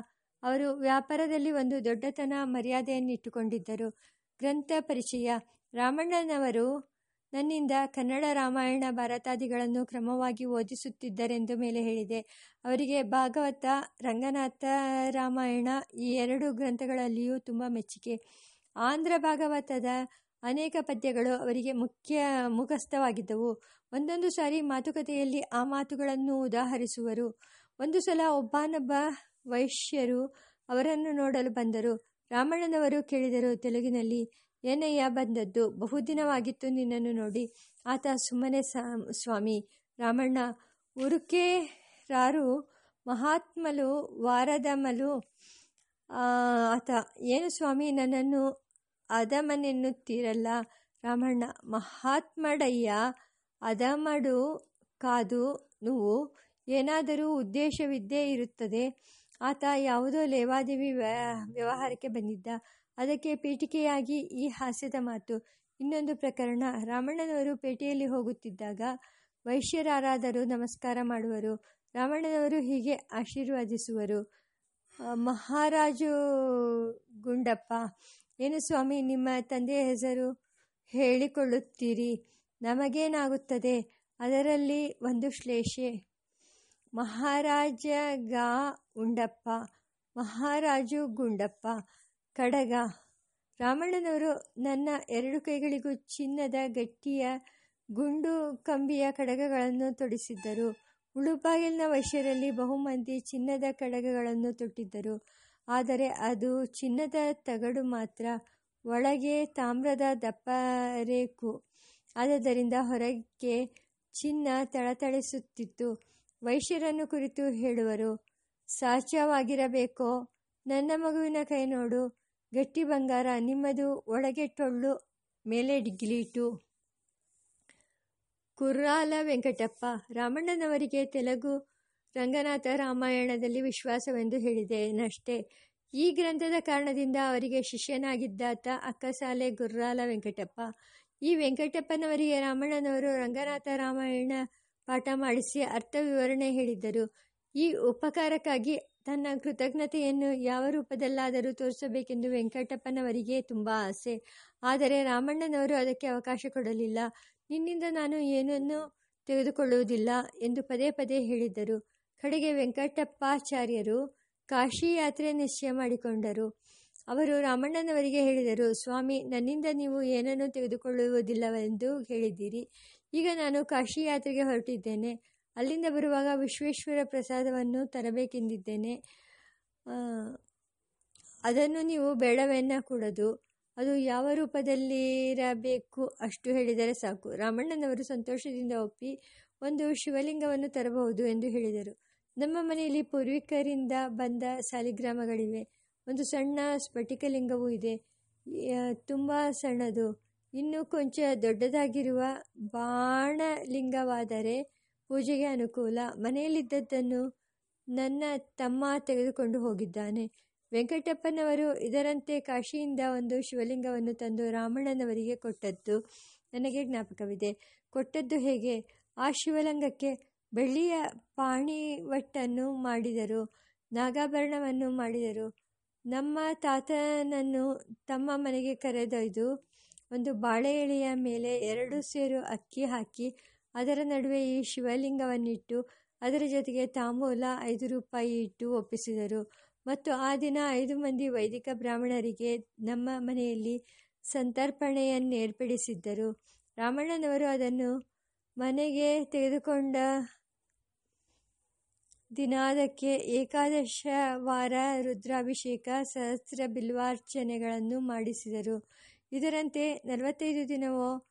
ಅವರು ವ್ಯಾಪಾರದಲ್ಲಿ ಒಂದು ದೊಡ್ಡತನ ಮರ್ಯಾದೆಯನ್ನಿಟ್ಟುಕೊಂಡಿದ್ದರು. ಗ್ರಂಥ ಪರಿಚಯ. ರಾಮಣ್ಣನವರು ನನ್ನಿಂದ ಕನ್ನಡ ರಾಮಾಯಣ ಭಾರತಾದಿಗಳನ್ನು ಕ್ರಮವಾಗಿ ಓದಿಸುತ್ತಿದ್ದರೆಂದು ಮೇಲೆ ಹೇಳಿದೆ. ಅವರಿಗೆ ಭಾಗವತ, ರಂಗನಾಥ ರಾಮಾಯಣ ಈ ಎರಡು ಗ್ರಂಥಗಳಲ್ಲಿಯೂ ತುಂಬ ಮೆಚ್ಚುಗೆ ಆಂಧ್ರ ಭಾಗವತದ ಅನೇಕ ಪದ್ಯಗಳು ಅವರಿಗೆ ಮುಖ್ಯ ಮುಖಸ್ಥವಾಗಿದ್ದವು. ಒಂದೊಂದು ಸಾರಿ ಮಾತುಕತೆಯಲ್ಲಿ ಆ ಮಾತುಗಳನ್ನು ಉದಾಹರಿಸುವರು. ಒಂದು ಸಲ ಒಬ್ಬನೊಬ್ಬ ವೈಶ್ಯರು ಅವರನ್ನು ನೋಡಲು ಬಂದರು. ರಾಮಣ್ಣನವರು ಕೇಳಿದರು, ತೆಲುಗಿನಲ್ಲಿ ಏನಯ್ಯ ಬಂದದ್ದು? ಬಹುದಿನವಾಗಿತ್ತು ನಿನ್ನನ್ನು ನೋಡಿ. ಆತ, ಸುಮ್ಮನೆ ಸ್ವಾಮಿ. ರಾಮಣ್ಣ ಉರುಕೆ ರಾರು ಮಹಾತ್ಮಲು, ವಾರದಮಲು ಆತ. ಏನು ಸ್ವಾಮಿ, ನನ್ನನ್ನು ಅದಮನೆನ್ನುತ್ತೀರಲ್ಲ? ರಾಮಣ್ಣ, ಮಹಾತ್ಮಡಯ್ಯ, ಅದಮಡು ಕಾದು ನೀವು. ಏನಾದರೂ ಉದ್ದೇಶವಿದ್ದೇ ಇರುತ್ತದೆ. ಆತ ಯಾವುದೋ ಲೇವಾದೇವಿ ವ್ಯವಹಾರಕ್ಕೆ ಬಂದಿದ್ದ. ಅದಕ್ಕೆ ಪೇಟಿಕೆಯಾಗಿ ಈ ಹಾಸ್ಯದ ಮಾತು. ಇನ್ನೊಂದು ಪ್ರಕರಣ, ರಾಮಣ್ಣನವರು ಪೇಟೆಯಲ್ಲಿ ಹೋಗುತ್ತಿದ್ದಾಗ ವೈಶ್ಯರಾರಾದರೂ ನಮಸ್ಕಾರ ಮಾಡುವರು. ರಾಮಣ್ಣನವರು ಹೀಗೆ ಆಶೀರ್ವಾದಿಸುವರು. ಮಹಾರಾಜು ಗುಂಡಪ್ಪ, ಏನು ಸ್ವಾಮಿ, ನಿಮ್ಮ ತಂದೆಯ ಹೆಸರು ಹೇಳಿಕೊಳ್ಳುತ್ತೀರಿ. ನಮಗೇನಾಗುತ್ತದೆ? ಅದರಲ್ಲಿ ಒಂದು ಶ್ಲೇಷೆ. ಮಹಾರಾಜ ಗಾ. ಉಂಡಪ್ಪ ಮಹಾರಾಜು ಗುಂಡಪ್ಪ. ಕಡಗ. ರಾಮಣ್ಣನವರು ನನ್ನ ಎರಡು ಕೈಗಳಿಗೂ ಚಿನ್ನದ ಗಟ್ಟಿಯ ಗುಂಡು ಕಂಬಿಯ ಕಡಗಗಳನ್ನು ತೊಡಿಸಿದ್ದರು. ಉಳುಬಾಗಿಲಿನ ವೈಶ್ಯರಲ್ಲಿ ಬಹುಮಂದಿ ಚಿನ್ನದ ಕಡಗಗಳನ್ನು ತೊಟ್ಟಿದ್ದರು. ಆದರೆ ಅದು ಚಿನ್ನದ ತಗಡು ಮಾತ್ರ. ಒಳಗೆ ತಾಮ್ರದ ದಪ್ಪರೇಕು ಆದ್ದರಿಂದ ಹೊರಗೆ ಚಿನ್ನ ತಳತಳಿಸುತ್ತಿತ್ತು. ವೈಶ್ಯರನ್ನು ಕುರಿತು ಹೇಳುವರು ಸಾಚವಾಗಿರಬೇಕೋ ನನ್ನ ಮಗುವಿನ ಕೈ ನೋಡು. ಗಟ್ಟಿ ಬಂಗಾರ, ನಿಮ್ಮದು ಒಳಗೆ ಟೊಳ್ಳು, ಮೇಲೆ ಡಿಗ್ಲೀಟು ಕುರ್ರಾಲ ವೆಂಕಟಪ್ಪ, ರಾಮಣ್ಣನವರಿಗೆ ತೆಲುಗು, ರಂಗನಾಥ ರಾಮಾಯಣದಲ್ಲಿ ವಿಶ್ವಾಸವೆಂದು ಹೇಳಿದೆನಷ್ಟೇ ಈ ಗ್ರಂಥದ ಕಾರಣದಿಂದ ಅವರಿಗೆ ಶಿಷ್ಯನಾಗಿದ್ದಾತ ಅಕ್ಕಸಾಲೆ ಗುರ್ರಾಲ ವೆಂಕಟಪ್ಪ. ಈ ವೆಂಕಟಪ್ಪನವರಿಗೆ ರಾಮಣ್ಣನವರು ರಂಗನಾಥ ರಾಮಾಯಣ ಪಾಠ ಮಾಡಿಸಿ ಅರ್ಥ ವಿವರಣೆ ಹೇಳಿದ್ದರು. ಈ ಉಪಕಾರಕ್ಕಾಗಿ ತನ್ನ ಕೃತಜ್ಞತೆಯನ್ನು ಯಾವ ರೂಪದಲ್ಲಾದರೂ ತೋರಿಸಬೇಕೆಂದು ವೆಂಕಟಪ್ಪನವರಿಗೆ ತುಂಬ ಆಸೆ. ಆದರೆ ರಾಮಣ್ಣನವರು ಅದಕ್ಕೆ ಅವಕಾಶ ಕೊಡಲಿಲ್ಲ. ನಿನ್ನಿಂದ ನಾನು ಏನನ್ನೂ ತೆಗೆದುಕೊಳ್ಳುವುದಿಲ್ಲ ಎಂದು ಪದೇ ಪದೇ ಹೇಳಿದ್ದರು. ಕಡೆಗೆ ವೆಂಕಟಪ್ಪಾಚಾರ್ಯರು ಕಾಶಿ ಯಾತ್ರೆ ನಿಶ್ಚಯ ಮಾಡಿಕೊಂಡರು. ಅವರು ರಾಮಣ್ಣನವರಿಗೆ ಹೇಳಿದರು, ಸ್ವಾಮಿ, ನನ್ನಿಂದ ನೀವು ಏನನ್ನೂ ತೆಗೆದುಕೊಳ್ಳುವುದಿಲ್ಲವೆಂದು ಹೇಳಿದ್ದೀರಿ. ಈಗ ನಾನು ಕಾಶಿ ಯಾತ್ರೆಗೆ ಹೊರಟಿದ್ದೇನೆ. ಅಲ್ಲಿಂದ ಬರುವಾಗ ವಿಶ್ವೇಶ್ವರ ಪ್ರಸಾದವನ್ನು ತರಬೇಕೆಂದಿದ್ದೇನೆ. ಅದನ್ನು ನೀವು ಬೇಡವೆನ್ನ ಕೂಡದು ಅದು ಯಾವ ರೂಪದಲ್ಲಿರಬೇಕು ಅಷ್ಟು ಹೇಳಿದರೆ ಸಾಕು. ರಾಮಣ್ಣನವರು ಸಂತೋಷದಿಂದ ಒಪ್ಪಿ ಒಂದು ಶಿವಲಿಂಗವನ್ನು ತರಬಹುದು ಎಂದು ಹೇಳಿದರು. ನಮ್ಮ ಮನೆಯಲ್ಲಿ ಪೂರ್ವಿಕರಿಂದ ಬಂದ ಸಾಲಿಗ್ರಾಮಗಳಿವೆ. ಒಂದು ಸಣ್ಣ ಸ್ಫಟಿಕಲಿಂಗವೂ ಇದೆ. ತುಂಬ ಸಣ್ಣದು. ಇನ್ನು ಕೊಂಚ ದೊಡ್ಡದಾಗಿರುವ ಬಾಣಲಿಂಗವಾದರೆ ಪೂಜೆಗೆ ಅನುಕೂಲ. ಮನೆಯಲ್ಲಿದ್ದದ್ದನ್ನು ನನ್ನ ತಮ್ಮ ತೆಗೆದುಕೊಂಡು ಹೋಗಿದ್ದಾನೆ. ವೆಂಕಟಪ್ಪನವರು ಇದರಂತೆ ಕಾಶಿಯಿಂದ ಒಂದು ಶಿವಲಿಂಗವನ್ನು ತಂದು ರಾಮಣ್ಣನವರಿಗೆ ಕೊಟ್ಟದ್ದು ನನಗೆ ಜ್ಞಾಪಕವಿದೆ. ಕೊಟ್ಟದ್ದು ಹೇಗೆ? ಆ ಶಿವಲಿಂಗಕ್ಕೆ ಬೆಳ್ಳಿಯ ಪಾಣಿವಟ್ಟನ್ನು ಮಾಡಿದರು, ನಾಗಾಭರಣವನ್ನು ಮಾಡಿದರು. ನಮ್ಮ ತಾತನನ್ನು ತಮ್ಮ ಮನೆಗೆ ಕರೆದೊಯ್ದು ಒಂದು ಬಾಳೆ ಎಳೆಯ ಮೇಲೆ ಎರಡು ಸೇರು ಅಕ್ಕಿ ಹಾಕಿ ಅದರ ನಡುವೆ ಈ ಶಿವಲಿಂಗವನ್ನಿಟ್ಟು ಅದರ ಜೊತೆಗೆ ತಾಂಬೂಲ ಐದು ರೂಪಾಯಿ ಇಟ್ಟು ಒಪ್ಪಿಸಿದರು. ಮತ್ತು ಆ ದಿನ ಐದು ಮಂದಿ ವೈದಿಕ ಬ್ರಾಹ್ಮಣರಿಗೆ ನಮ್ಮ ಮನೆಯಲ್ಲಿ ಸಂತರ್ಪಣೆಯನ್ನೇರ್ಪಡಿಸಿದ್ದರು. ರಾಮಣ್ಣನವರು ಅದನ್ನು ಮನೆಗೆ ತೆಗೆದುಕೊಂಡ ದಿನಾದಕ್ಕೆ ಏಕಾದಶ ವಾರ ರುದ್ರಾಭಿಷೇಕ, ಸಹಸ್ರ ಬಿಲ್ವಾರ್ಚನೆಗಳನ್ನು ಮಾಡಿಸಿದರು. ಇದರಂತೆ ನಲವತ್ತೈದು ದಿನವೋ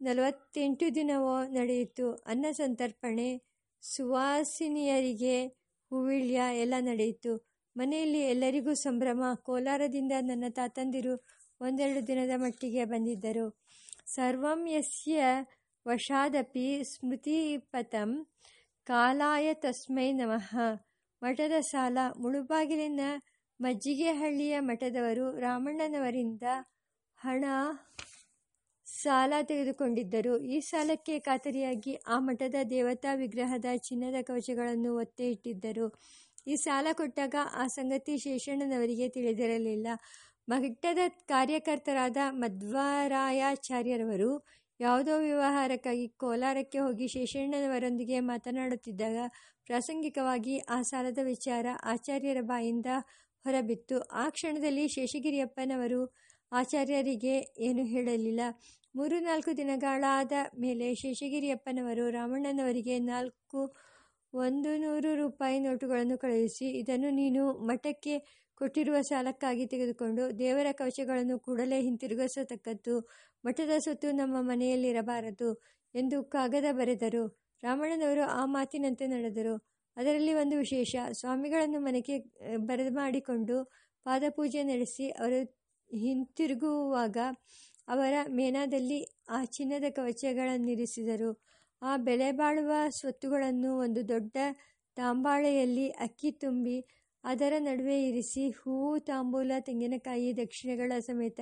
ನಲವತ್ತೆಂಟು ದಿನವೋ ನಡೆಯಿತು. ಅನ್ನ ಸಂತರ್ಪಣೆ, ಸುವಾಸಿನಿಯರಿಗೆ ಹೂವಿಳ್ಯ ಎಲ್ಲ ನಡೆಯಿತು. ಮನೆಯಲ್ಲಿ ಎಲ್ಲರಿಗೂ ಸಂಭ್ರಮ. ಕೋಲಾರದಿಂದ ನನ್ನ ತಾತಂದಿರು ಒಂದೆರಡು ದಿನದ ಮಟ್ಟಿಗೆ ಬಂದಿದ್ದರು. ಸರ್ವಂ ಯಸ್ಯ ವಶಾದಪಿ ಸ್ಮೃತಿಪಥಂ ಕಾಲಾಯ ತಸ್ಮೈ ನಮಃ. ಮಠದ ಸಾಲ. ಮುಳುಬಾಗಿಲಿನ ಮಜ್ಜಿಗೆಹಳ್ಳಿಯ ಮಠದವರು ರಾಮಣ್ಣನವರಿಂದ ಹಣ ಸಾಲ ತೆಗೆದುಕೊಂಡಿದ್ದರು. ಈ ಸಾಲಕ್ಕೆ ಖಾತರಿಯಾಗಿ ಆ ಮಠದ ದೇವತಾ ವಿಗ್ರಹದ ಚಿನ್ನದ ಕವಚಗಳನ್ನು ಒತ್ತೆ ಇಟ್ಟಿದ್ದರು. ಈ ಸಾಲ ಕೊಟ್ಟಾಗ ಆ ಸಂಗತಿ ಶೇಷಣ್ಣನವರಿಗೆ ತಿಳಿದಿರಲಿಲ್ಲ. ಮಠದ ಕಾರ್ಯಕರ್ತರಾದ ಮಧ್ವರಾಯಾಚಾರ್ಯರವರು ಯಾವುದೋ ವ್ಯವಹಾರಕ್ಕಾಗಿ ಕೋಲಾರಕ್ಕೆ ಹೋಗಿ ಶೇಷಣ್ಣನವರೊಂದಿಗೆ ಮಾತನಾಡುತ್ತಿದ್ದಾಗ ಪ್ರಾಸಂಗಿಕವಾಗಿ ಆ ಸಾಲದ ವಿಚಾರ ಆಚಾರ್ಯರ ಬಾಯಿಂದ ಹೊರಬಿತ್ತು. ಆ ಕ್ಷಣದಲ್ಲಿ ಶೇಷಗಿರಿಯಪ್ಪನವರು ಆಚಾರ್ಯರಿಗೆ ಏನು ಹೇಳಲಿಲ್ಲ. ಮೂರು ನಾಲ್ಕು ದಿನಗಳಾದ ಮೇಲೆ ಶೇಷಗಿರಿಯಪ್ಪನವರು ರಾಮಣ್ಣನವರಿಗೆ ನಾಲ್ಕು ಒಂದು ನೂರು ರೂಪಾಯಿ ನೋಟುಗಳನ್ನು ಕಳುಹಿಸಿ, ಇದನ್ನು ನೀನು ಮಠಕ್ಕೆ ಕೊಟ್ಟಿರುವ ಸಾಲಕ್ಕಾಗಿ ತೆಗೆದುಕೊಂಡು ದೇವರ ಕವಚಗಳನ್ನು ಕೂಡಲೇ ಹಿಂತಿರುಗಿಸತಕ್ಕದ್ದು ಮಠದ ಸೊತ್ತು ನಮ್ಮ ಮನೆಯಲ್ಲಿರಬಾರದು ಎಂದು ಕಾಗದ ಬರೆದರು. ರಾಮಣ್ಣನವರು ಆ ಮಾತಿನಂತೆ ನಡೆದರು. ಅದರಲ್ಲಿ ಒಂದು ವಿಶೇಷ, ಸ್ವಾಮಿಗಳನ್ನು ಮನೆಗೆ ಬರಮಾಡಿಕೊಂಡು ಪಾದಪೂಜೆ ನಡೆಸಿ ಅವರು ಹಿಂತಿರುಗುವಾಗ ಅವರ ಮೇನಾದಲ್ಲಿ ಆ ಚಿನ್ನದ ಕವಚಗಳನ್ನಿರಿಸಿದರು. ಆ ಬೆಲೆಬಾಳುವ ಸ್ವತ್ತುಗಳನ್ನು ಒಂದು ದೊಡ್ಡ ತಾಂಬಾಳೆಯಲ್ಲಿ ಅಕ್ಕಿ ತುಂಬಿ ಅದರ ನಡುವೆ ಇರಿಸಿ ಹೂವು ತಾಂಬೂಲ, ತೆಂಗಿನಕಾಯಿ, ದಕ್ಷಿಣೆಗಳ ಸಮೇತ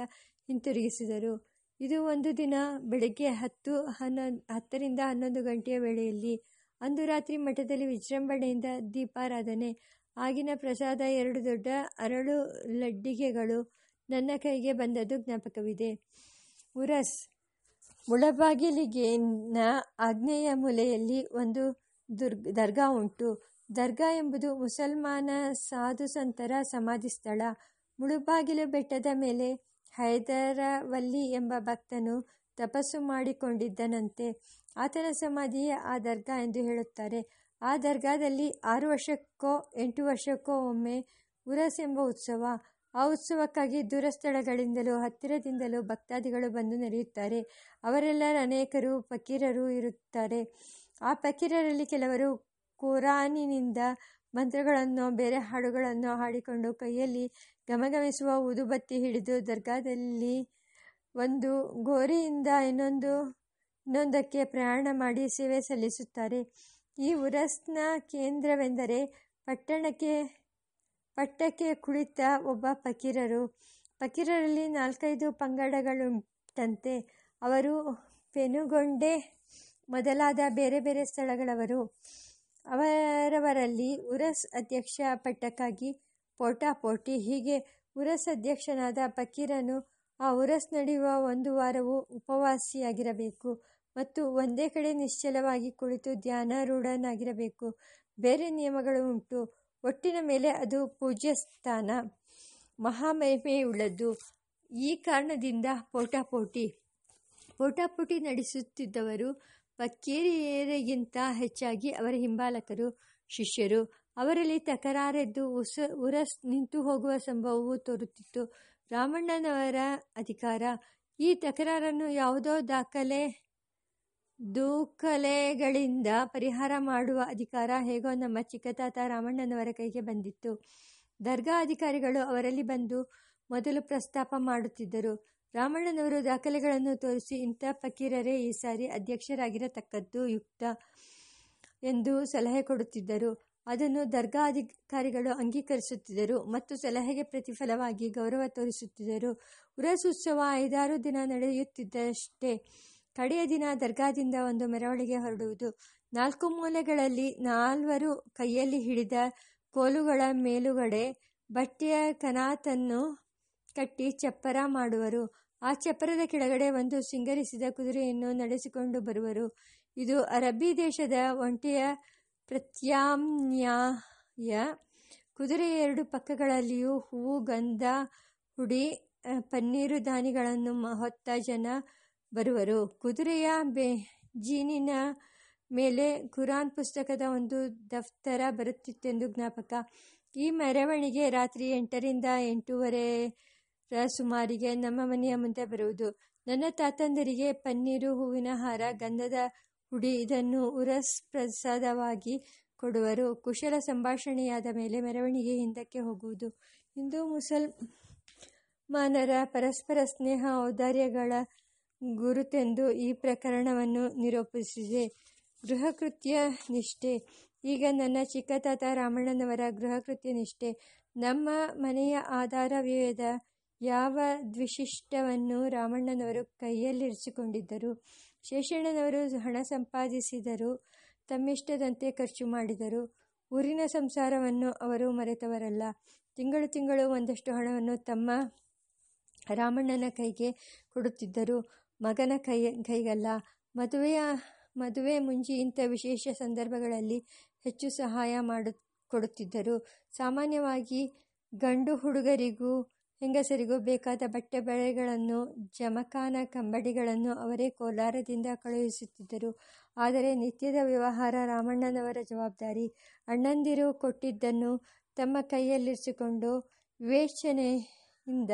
ಹಿಂತಿರುಗಿಸಿದರು. ಇದು ಒಂದು ದಿನ ಬೆಳಗ್ಗೆ ಹತ್ತು ಹನ್ನೊಂದು ಹತ್ತರಿಂದ ಹನ್ನೊಂದು ಗಂಟೆಯ ವೇಳೆಯಲ್ಲಿ ಅಂದು ರಾತ್ರಿ ಮಠದಲ್ಲಿ ವಿಜೃಂಭಣೆಯಿಂದ ದೀಪಾರಾಧನೆ, ಆಗಿನ ಪ್ರಸಾದ ಎರಡು ದೊಡ್ಡ ಅರಳು ಲಡ್ಡಿಗೆಗಳು ನನ್ನ ಕೈಗೆ ಬಂದದ್ದು ಜ್ಞಾಪಕವಿದೆ. ಉರಸ್, ಮುಳಬಾಗಿಲಿಗೆನ ಆಗ್ನೇಯ ಮೂಲೆಯಲ್ಲಿ ಒಂದು ದುರ್ಗ್, ದರ್ಗಾ ಉಂಟು. ದರ್ಗಾ ಎಂಬುದು ಮುಸಲ್ಮಾನ ಸಾಧು ಸಂತರ ಸಮಾಧಿ ಸ್ಥಳ. ಮುಳುಬಾಗಿಲು ಬೆಟ್ಟದ ಮೇಲೆ ಹೈದರವಲ್ಲಿ ಎಂಬ ಭಕ್ತನು ತಪಸ್ಸು ಮಾಡಿಕೊಂಡಿದ್ದನಂತೆ. ಆತನ ಸಮಾಧಿಯೇ ಆ ದರ್ಗಾ ಎಂದು ಹೇಳುತ್ತಾರೆ. ಆ ದರ್ಗಾದಲ್ಲಿ ಆರು ವರ್ಷಕ್ಕೋ, ಎಂಟು ವರ್ಷಕ್ಕೋ ಒಮ್ಮೆ ಉರಸ್ ಎಂಬ ಉತ್ಸವ. ಆ ಉತ್ಸವಕ್ಕಾಗಿ ದೂರ ಸ್ಥಳಗಳಿಂದಲೂ ಹತ್ತಿರದಿಂದಲೂ ಭಕ್ತಾದಿಗಳು ಬಂದು ನಡೆಯುತ್ತಾರೆ ಅವರೆಲ್ಲರ ಅನೇಕರು ಫಕೀರರು ಇರುತ್ತಾರೆ. ಆ ಫಕೀರರಲ್ಲಿ ಕೆಲವರು ಕುರಾನಿನಿಂದ ಮಂತ್ರಗಳನ್ನು, ಬೇರೆ ಹಾಡುಗಳನ್ನು ಹಾಡಿಕೊಂಡು ಕೈಯಲ್ಲಿ ಗಮಗಮಿಸುವ ಊದುಬತ್ತಿ ಹಿಡಿದು ದರ್ಗಾದಲ್ಲಿ ಒಂದು ಗೋರಿಯಿಂದ ಇನ್ನೊಂದು, ಇನ್ನೊಂದಕ್ಕೆ ಪ್ರಯಾಣ ಮಾಡಿ ಸೇವೆ ಸಲ್ಲಿಸುತ್ತಾರೆ. ಈ ಉರಸ್ನ ಕೇಂದ್ರವೆಂದರೆ ಪಟ್ಟಣಕ್ಕೆ ಪಟ್ಟಕ್ಕೆ ಕುಳಿತ ಒಬ್ಬ ಫಕೀರರು. ಫಕೀರರಲ್ಲಿ ನಾಲ್ಕೈದು ಪಂಗಡಗಳುಂಟಂತೆ. ಅವರು ಪೆನುಗೊಂಡೆ ಮೊದಲಾದ ಬೇರೆ ಬೇರೆ ಸ್ಥಳಗಳವರು. ಅವರವರಲ್ಲಿ ಉರಸ್ ಅಧ್ಯಕ್ಷ ಪಟ್ಟಕ್ಕಾಗಿ ಪೋಟಾ ಪೋಟಿ. ಹೀಗೆ ಉರಸ್ ಅಧ್ಯಕ್ಷನಾದ ಫಕೀರನು ಆ ಉರಸ್ ನಡೆಯುವ ಒಂದು ವಾರವು ಉಪವಾಸಿಯಾಗಿರಬೇಕು ಮತ್ತು ಒಂದೇ ಕಡೆ ನಿಶ್ಚಲವಾಗಿ ಕುಳಿತು ಧ್ಯಾನಾರೂಢನಾಗಿರಬೇಕು. ಬೇರೆ ನಿಯಮಗಳು ಉಂಟು. ಒಟ್ಟಿನ ಮೇಲೆ ಅದು ಪೂಜ್ಯ ಸ್ಥಾನ ಮಹಾಮಹಿಮೆಯುಳ್ಳದ್ದು. ಈ ಕಾರಣದಿಂದ ಪೋಟಾಪೋಟಿ. ಪೋಟಾಪೋಟಿ ನಡೆಸುತ್ತಿದ್ದವರು ಪಕ್ಕೇರಿಯರಿಗಿಂತ ಹೆಚ್ಚಾಗಿ ಅವರ ಹಿಂಬಾಲಕರು, ಶಿಷ್ಯರು. ಅವರಲ್ಲಿ ತಕರಾರೆದ್ದು ಉಸ, ಉರಸ್ ನಿಂತು ಹೋಗುವ ಸಂಭವವೂ ತೋರುತ್ತಿತ್ತು. ರಾಮಣ್ಣನವರ ಅಧಿಕಾರ. ಈ ತಕರಾರನ್ನು ಯಾವುದೋ ದಾಖಲೆ ದೂಖಲೆಗಳಿಂದ ಪರಿಹಾರ ಮಾಡುವ ಅಧಿಕಾರ ಹೇಗೋ ನಮ್ಮ ಚಿಕ್ಕತಾತ ರಾಮಣ್ಣನವರ ಕೈಗೆ ಬಂದಿತ್ತು. ದರ್ಗಾ ಅಧಿಕಾರಿಗಳು ಅವರಲ್ಲಿ ಬಂದು ಮೊದಲು ಪ್ರಸ್ತಾಪ ಮಾಡುತ್ತಿದ್ದರು. ರಾಮಣ್ಣನವರು ದಾಖಲೆಗಳನ್ನು ತೋರಿಸಿ, ಇಂಥ ಫಕೀರರೇ ಈ ಸಾರಿ ಅಧ್ಯಕ್ಷರಾಗಿರತಕ್ಕದ್ದು ಯುಕ್ತ ಎಂದು ಸಲಹೆ ಕೊಡುತ್ತಿದ್ದರು. ಅದನ್ನು ದರ್ಗಾ ಅಧಿಕಾರಿಗಳು ಅಂಗೀಕರಿಸುತ್ತಿದ್ದರು ಮತ್ತು ಸಲಹೆಗೆ ಪ್ರತಿಫಲವಾಗಿ ಗೌರವ ತೋರಿಸುತ್ತಿದ್ದರು. ಉರಸ್ ಉತ್ಸವ ಐದಾರು ದಿನ ನಡೆಯುತ್ತಿದ್ದಷ್ಟೇ ಕಡೆಯ ದಿನ ದರ್ಗಾದಿಂದ ಒಂದು ಮೆರವಣಿಗೆ ಹೊರಡುವುದು. ನಾಲ್ಕು ಮೂಲೆಗಳಲ್ಲಿ ನಾಲ್ವರು ಕೈಯಲ್ಲಿ ಹಿಡಿದ ಕೋಲುಗಳ ಮೇಲುಗಡೆ ಬಟ್ಟೆಯ ಕನಾತನ್ನು ಕಟ್ಟಿ ಚಪ್ಪರ ಮಾಡುವರು. ಆ ಚಪ್ಪರದ ಕೆಳಗಡೆ ಒಂದು ಸಿಂಗರಿಸಿದ ಕುದುರೆಯನ್ನು ನಡೆಸಿಕೊಂಡು ಬರುವರು. ಇದು ಅರಬ್ಬಿ ದೇಶದ ಒಂಟೆಯ ಪ್ರತ್ಯಾಮ್ನಾಯ. ಕುದುರೆಯ ಎರಡು ಪಕ್ಕಗಳಲ್ಲಿಯೂ ಹೂವು, ಗಂಧ, ಹುಡಿ ಪನ್ನೀರು ದಾನಿಗಳನ್ನು ಹೊತ್ತ ಜನ ಬರುವರು. ಕುದುರೆಯ ಬೇಜೀನಿನ ಮೇಲೆ ಕುರಾನ್ ಪುಸ್ತಕದ ಒಂದು ದಫ್ತರ ಬರುತ್ತಿತ್ತೆಂದು ಜ್ಞಾಪಕ. ಈ ಮೆರವಣಿಗೆ ರಾತ್ರಿ ಎಂಟರಿಂದ ಎಂಟೂವರೆರ ಸುಮಾರಿಗೆ ನಮ್ಮ ಮನೆಯ ಮುಂದೆ ಬರುವುದು. ನನ್ನ ತಾತಂದರಿಗೆ ಪನ್ನೀರು, ಹೂವಿನ ಹಾರ, ಗಂಧದ ಹುಡಿ ಇದನ್ನು ಉರಸ್ ಪ್ರಸಾದವಾಗಿ ಕೊಡುವರು. ಕುಶಲ ಸಂಭಾಷಣೆಯಾದ ಮೇಲೆ ಮೆರವಣಿಗೆ ಹಿಂದಕ್ಕೆ ಹೋಗುವುದು. ಹಿಂದೂ ಮುಸಲ್ಮಾನರ ಪರಸ್ಪರ ಸ್ನೇಹ, ಔದಾರ್ಯಗಳ ಗುರುತೆಂದು ಈ ಪ್ರಕರಣವನ್ನು ನಿರೂಪಿಸಿದೆ. ಗೃಹಕೃತ್ಯ ನಿಷ್ಠೆ. ಈಗ ನನ್ನ ಚಿಕ್ಕತಾತ ರಾಮಣ್ಣನವರ ಗೃಹಕೃತ್ಯ ನಿಷ್ಠೆ. ನಮ್ಮ ಮನೆಯ ಆಧಾರ ವ್ಯಯದ ಯಾವ ದ್ವಿಶಿಷ್ಟವನ್ನು ರಾಮಣ್ಣನವರು ಕೈಯಲ್ಲಿರಿಸಿಕೊಂಡಿದ್ದರು? ಶೇಷಣ್ಣನವರು ಹಣ ಸಂಪಾದಿಸಿದರು. ತಮ್ಮಿಷ್ಟದಂತೆ ಖರ್ಚು ಮಾಡಿದರು. ಊರಿನ ಸಂಸಾರವನ್ನು ಅವರು ಮರೆತವರಲ್ಲ. ತಿಂಗಳು ತಿಂಗಳು ಒಂದಷ್ಟು ಹಣವನ್ನು ತಮ್ಮ ರಾಮಣ್ಣನ ಕೈಗೆ ಕೊಡುತ್ತಿದ್ದರು. ಮಗನ ಕೈ, ಕೈಗಲ್ಲ. ಮದುವೆಯ, ಮದುವೆ ಮುಂಜಿ ಇಂಥ ವಿಶೇಷ ಸಂದರ್ಭಗಳಲ್ಲಿ ಹೆಚ್ಚು ಸಹಾಯ ಮಾಡು, ಕೊಡುತ್ತಿದ್ದರು. ಸಾಮಾನ್ಯವಾಗಿ ಗಂಡು ಹುಡುಗರಿಗೂ, ಹೆಂಗಸರಿಗೂ ಬೇಕಾದ ಬಟ್ಟೆ ಬಳೆಗಳನ್ನು, ಜಮಖಾನ ಕಂಬಡಿಗಳನ್ನು ಅವರೇ ಕೋಲಾರದಿಂದ ಕಳುಹಿಸುತ್ತಿದ್ದರು. ಆದರೆ ನಿತ್ಯದ ವ್ಯವಹಾರ ರಾಮಣ್ಣನವರ ಜವಾಬ್ದಾರಿ. ಅಣ್ಣಂದಿರು ಕೊಟ್ಟಿದ್ದನ್ನು ತಮ್ಮ ಕೈಯಲ್ಲಿರಿಸಿಕೊಂಡು, ವಿವೇಚನೆಯಿಂದ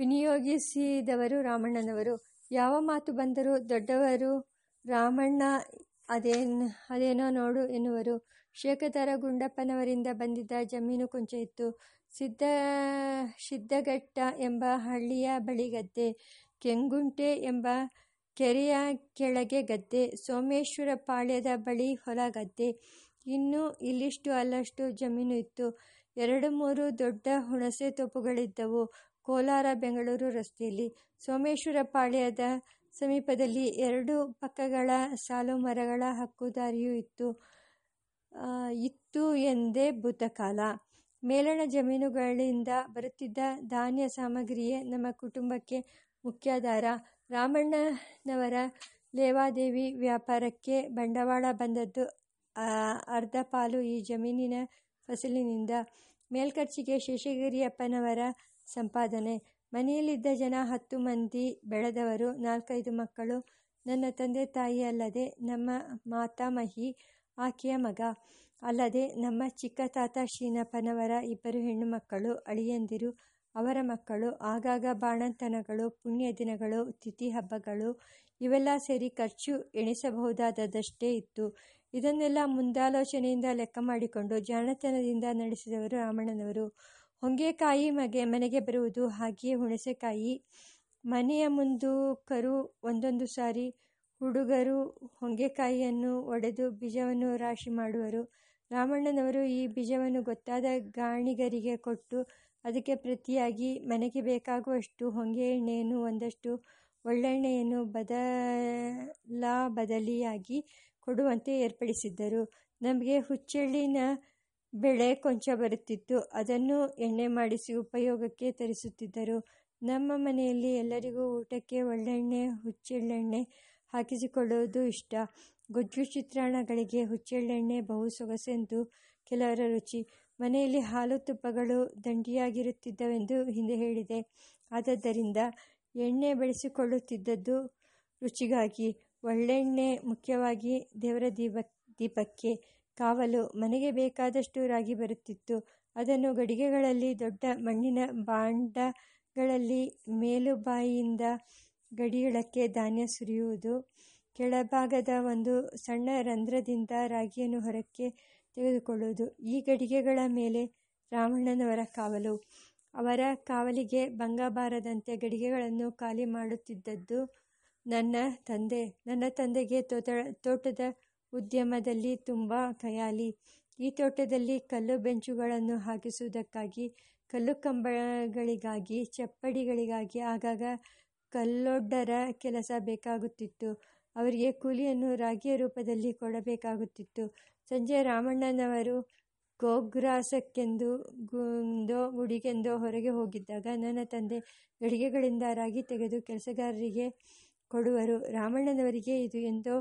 ವಿನಿಯೋಗಿಸಿದವರು ರಾಮಣ್ಣನವರು. ಯಾವ ಮಾತು ಬಂದರೂ ದೊಡ್ಡವರು ರಾಮಣ್ಣ ಅದೇನ್, ಅದೇನೋ ನೋಡು ಎನ್ನುವರು. ಶೇಖತರ ಗುಂಡಪ್ಪನವರಿಂದ ಬಂದಿದ್ದ ಜಮೀನು ಕೊಂಚ ಇತ್ತು. ಸಿದ್ದ, ಸಿದ್ಧಘಟ್ಟ ಎಂಬ ಹಳ್ಳಿಯ ಬಳಿ ಗದ್ದೆ, ಕೆಂಗುಂಟೆ ಎಂಬ ಕೆರೆಯ ಕೆಳಗೆ ಗದ್ದೆ, ಸೋಮೇಶ್ವರ ಪಾಳ್ಯದ ಬಳಿ ಹೊಲ ಗದ್ದೆ. ಇನ್ನು ಇಲ್ಲಿಷ್ಟು ಅಲ್ಲಷ್ಟು ಜಮೀನು ಇತ್ತು. ಎರಡು ಮೂರು ದೊಡ್ಡ ಹುಣಸೆ ತೋಪುಗಳಿದ್ದವು. ಕೋಲಾರ ಬೆಂಗಳೂರು ರಸ್ತೆಯಲ್ಲಿ ಸೋಮೇಶ್ವರ ಪಾಳ್ಯದ ಸಮೀಪದಲ್ಲಿ ಎರಡು ಪಕ್ಕಗಳ ಸಾಲು ಮರಗಳ ಹಕ್ಕುದಾರಿಯೂ ಇತ್ತು. ಇತ್ತು ಎಂದೇ ಭೂತಕಾಲ. ಮೇಲಣ ಜಮೀನುಗಳಿಂದ ಬರುತ್ತಿದ್ದ ಧಾನ್ಯ ಸಾಮಗ್ರಿಯೇ ನಮ್ಮ ಕುಟುಂಬಕ್ಕೆ ಮುಖ್ಯಾಧಾರ. ರಾಮಣ್ಣನವರ ಲೇವಾದೇವಿ ವ್ಯಾಪಾರಕ್ಕೆ ಬಂಡವಾಳ ಬಂದದ್ದು ಅರ್ಧ ಪಾಲು ಈ ಜಮೀನಿನ ಫಸಲಿನಿಂದ. ಮೇಲ್ಕರ್ಚಿಗೆ ಶೇಷಗಿರಿಯಪ್ಪನವರ ಸಂಪಾದನೆ. ಮನೆಯಲ್ಲಿದ್ದ ಜನ ಹತ್ತು ಮಂದಿ, ಬೆಳೆದವರು ನಾಲ್ಕೈದು ಮಕ್ಕಳು. ನನ್ನ ತಂದೆ ತಾಯಿ ಅಲ್ಲದೆ ನಮ್ಮ ಮಾತಾಮಹಿ, ಆಕೆಯ ಮಗ. ಅಲ್ಲದೆ ನಮ್ಮ ಚಿಕ್ಕ ತಾತ ಶೀನಪ್ಪನವರ ಇಬ್ಬರು ಹೆಣ್ಣು ಮಕ್ಕಳು, ಅಳಿಯಂದಿರು, ಅವರ ಮಕ್ಕಳು. ಆಗಾಗ ಬಾಣಂತನಗಳು, ಪುಣ್ಯ ದಿನಗಳು, ತಿಥಿ ಹಬ್ಬಗಳು, ಇವೆಲ್ಲ ಸೇರಿ ಖರ್ಚು ಎಣಿಸಬಹುದಾದದಷ್ಟೇ ಇತ್ತು. ಇದನ್ನೆಲ್ಲ ಮುಂದಾಲೋಚನೆಯಿಂದ ಲೆಕ್ಕ ಮಾಡಿಕೊಂಡು ಜಾಣತನದಿಂದ ನಡೆಸಿದವರು ರಾಮಣ್ಣನವರು ಹೊಂಗೆಕಾಯಿ ಮಗೆ, ಮನೆಗೆ ಬರುವುದು, ಹಾಗೆಯೇ ಹುಣಸೆಕಾಯಿ. ಮನೆಯ ಮುಂದು ಕರು ಒಂದೊಂದು ಸಾರಿ ಹುಡುಗರು ಹೊಂಗೆಕಾಯಿಯನ್ನು ಒಡೆದು ಬೀಜವನ್ನು ರಾಶಿ ಮಾಡುವರು. ರಾಮಣ್ಣನವರು ಈ ಬೀಜವನ್ನು ಗೊತ್ತಾದ ಗಾಣಿಗರಿಗೆ ಕೊಟ್ಟು ಅದಕ್ಕೆ ಪ್ರತಿಯಾಗಿ ಮನೆಗೆ ಬೇಕಾಗುವಷ್ಟು ಹೊಂಗೆ ಎಣ್ಣೆಯನ್ನು ಒಂದಷ್ಟು ಒಳ್ಳೆಣ್ಣೆಯನ್ನು ಬದಲಾ ಬದಲಿಯಾಗಿ ಕೊಡುವಂತೆ ಏರ್ಪಡಿಸಿದ್ದರು. ನಮಗೆ ಹುಚ್ಚೆಳ್ಳಿನ ಬೆಳೆ ಕೊಂಚ ಬರುತ್ತಿತ್ತು. ಅದನ್ನು ಎಣ್ಣೆ ಮಾಡಿಸಿ ಉಪಯೋಗಕ್ಕೆ ತರಿಸುತ್ತಿದ್ದರು. ನಮ್ಮ ಮನೆಯಲ್ಲಿ ಎಲ್ಲರಿಗೂ ಊಟಕ್ಕೆ ಒಳ್ಳೆಣ್ಣೆ, ಹುಚ್ಚೆಳ್ಳೆಣ್ಣೆ ಹಾಕಿಸಿಕೊಳ್ಳುವುದು ಇಷ್ಟ. ಗೊಜ್ಜು ಚಿತ್ರಾನ್ನಗಳಿಗೆ ಹುಚ್ಚೆಳ್ಳೆಣ್ಣೆ ಬಹು ಸೊಗಸೆಂದು ಕೆಲವರ ರುಚಿ. ಮನೆಯಲ್ಲಿ ಹಾಲು ತುಪ್ಪಗಳು ದಂಡಿಯಾಗಿರುತ್ತಿದ್ದವೆಂದು ಹಿಂದೆ ಹೇಳಿದೆ. ಆದ್ದರಿಂದ ಎಣ್ಣೆ ಬೆಳೆಸಿಕೊಳ್ಳುತ್ತಿದ್ದದ್ದು ರುಚಿಗಾಗಿ. ಒಳ್ಳೆಣ್ಣೆ ಮುಖ್ಯವಾಗಿ ದೇವರ ದೀಪ, ದೀಪಕ್ಕೆ ಕಾವಲು ಮನೆಗೆ ಬೇಕಾದಷ್ಟು ರಾಗಿ ಬರುತ್ತಿತ್ತು. ಅದನ್ನು ಗಡಿಗೆಗಳಲ್ಲಿ, ದೊಡ್ಡ ಮಣ್ಣಿನ ಬಾಂಡಗಳಲ್ಲಿ, ಮೇಲುಬಾಯಿಯಿಂದ ಗಡಿಯೊಳಕ್ಕೆ ಧಾನ್ಯ ಸುರಿಯುವುದು. ಕೆಳಭಾಗದ ಒಂದು ಸಣ್ಣ ರಂಧ್ರದಿಂದ ರಾಗಿಯನ್ನು ಹೊರಕ್ಕೆ ತೆಗೆದುಕೊಳ್ಳುವುದು. ಈ ಗಡಿಗೆಗಳ ಮೇಲೆ ರಾಮಣ್ಣನವರ ಕಾವಲು. ಅವರ ಕಾವಲಿಗೆ ಭಂಗ ಬಾರದಂತೆ ಗಡಿಗೆಗಳನ್ನು ಖಾಲಿ ಮಾಡುತ್ತಿದ್ದದ್ದು ನನ್ನ ತಂದೆ. ನನ್ನ ತಂದೆಗೆ ತೋಟ, ತೋಟದ ಉದ್ಯಮದಲ್ಲಿ ತುಂಬ ಖಯಾಲಿ. ಈ ತೋಟದಲ್ಲಿ ಕಲ್ಲು ಬೆಂಚುಗಳನ್ನು ಹಾಕಿಸುವುದಕ್ಕಾಗಿ, ಕಲ್ಲು ಕಂಬಗಳಿಗಾಗಿ, ಚಪ್ಪಡಿಗಳಿಗಾಗಿ ಆಗಾಗ ಕಲ್ಲೊಡ್ಡರ ಕೆಲಸ ಬೇಕಾಗುತ್ತಿತ್ತು. ಅವರಿಗೆ ಕೂಲಿಯನ್ನು ರಾಗಿಯ ರೂಪದಲ್ಲಿ ಕೊಡಬೇಕಾಗುತ್ತಿತ್ತು. ಸಂಜೆ ರಾಮಣ್ಣನವರು ಗೋಗ್ರಾಸಕ್ಕೆಂದು ಗುಂದೋ ಗುಡಿಗೆಂದೋ ಹೊರಗೆ ಹೋಗಿದ್ದಾಗ ನನ್ನ ತಂದೆ ಗಡಿಗೆಗಳಿಂದ ರಾಗಿ ತೆಗೆದು ಕೆಲಸಗಾರರಿಗೆ ಕೊಡುವರು. ರಾಮಣ್ಣನವರಿಗೆ ಇದು ಎಂದೋ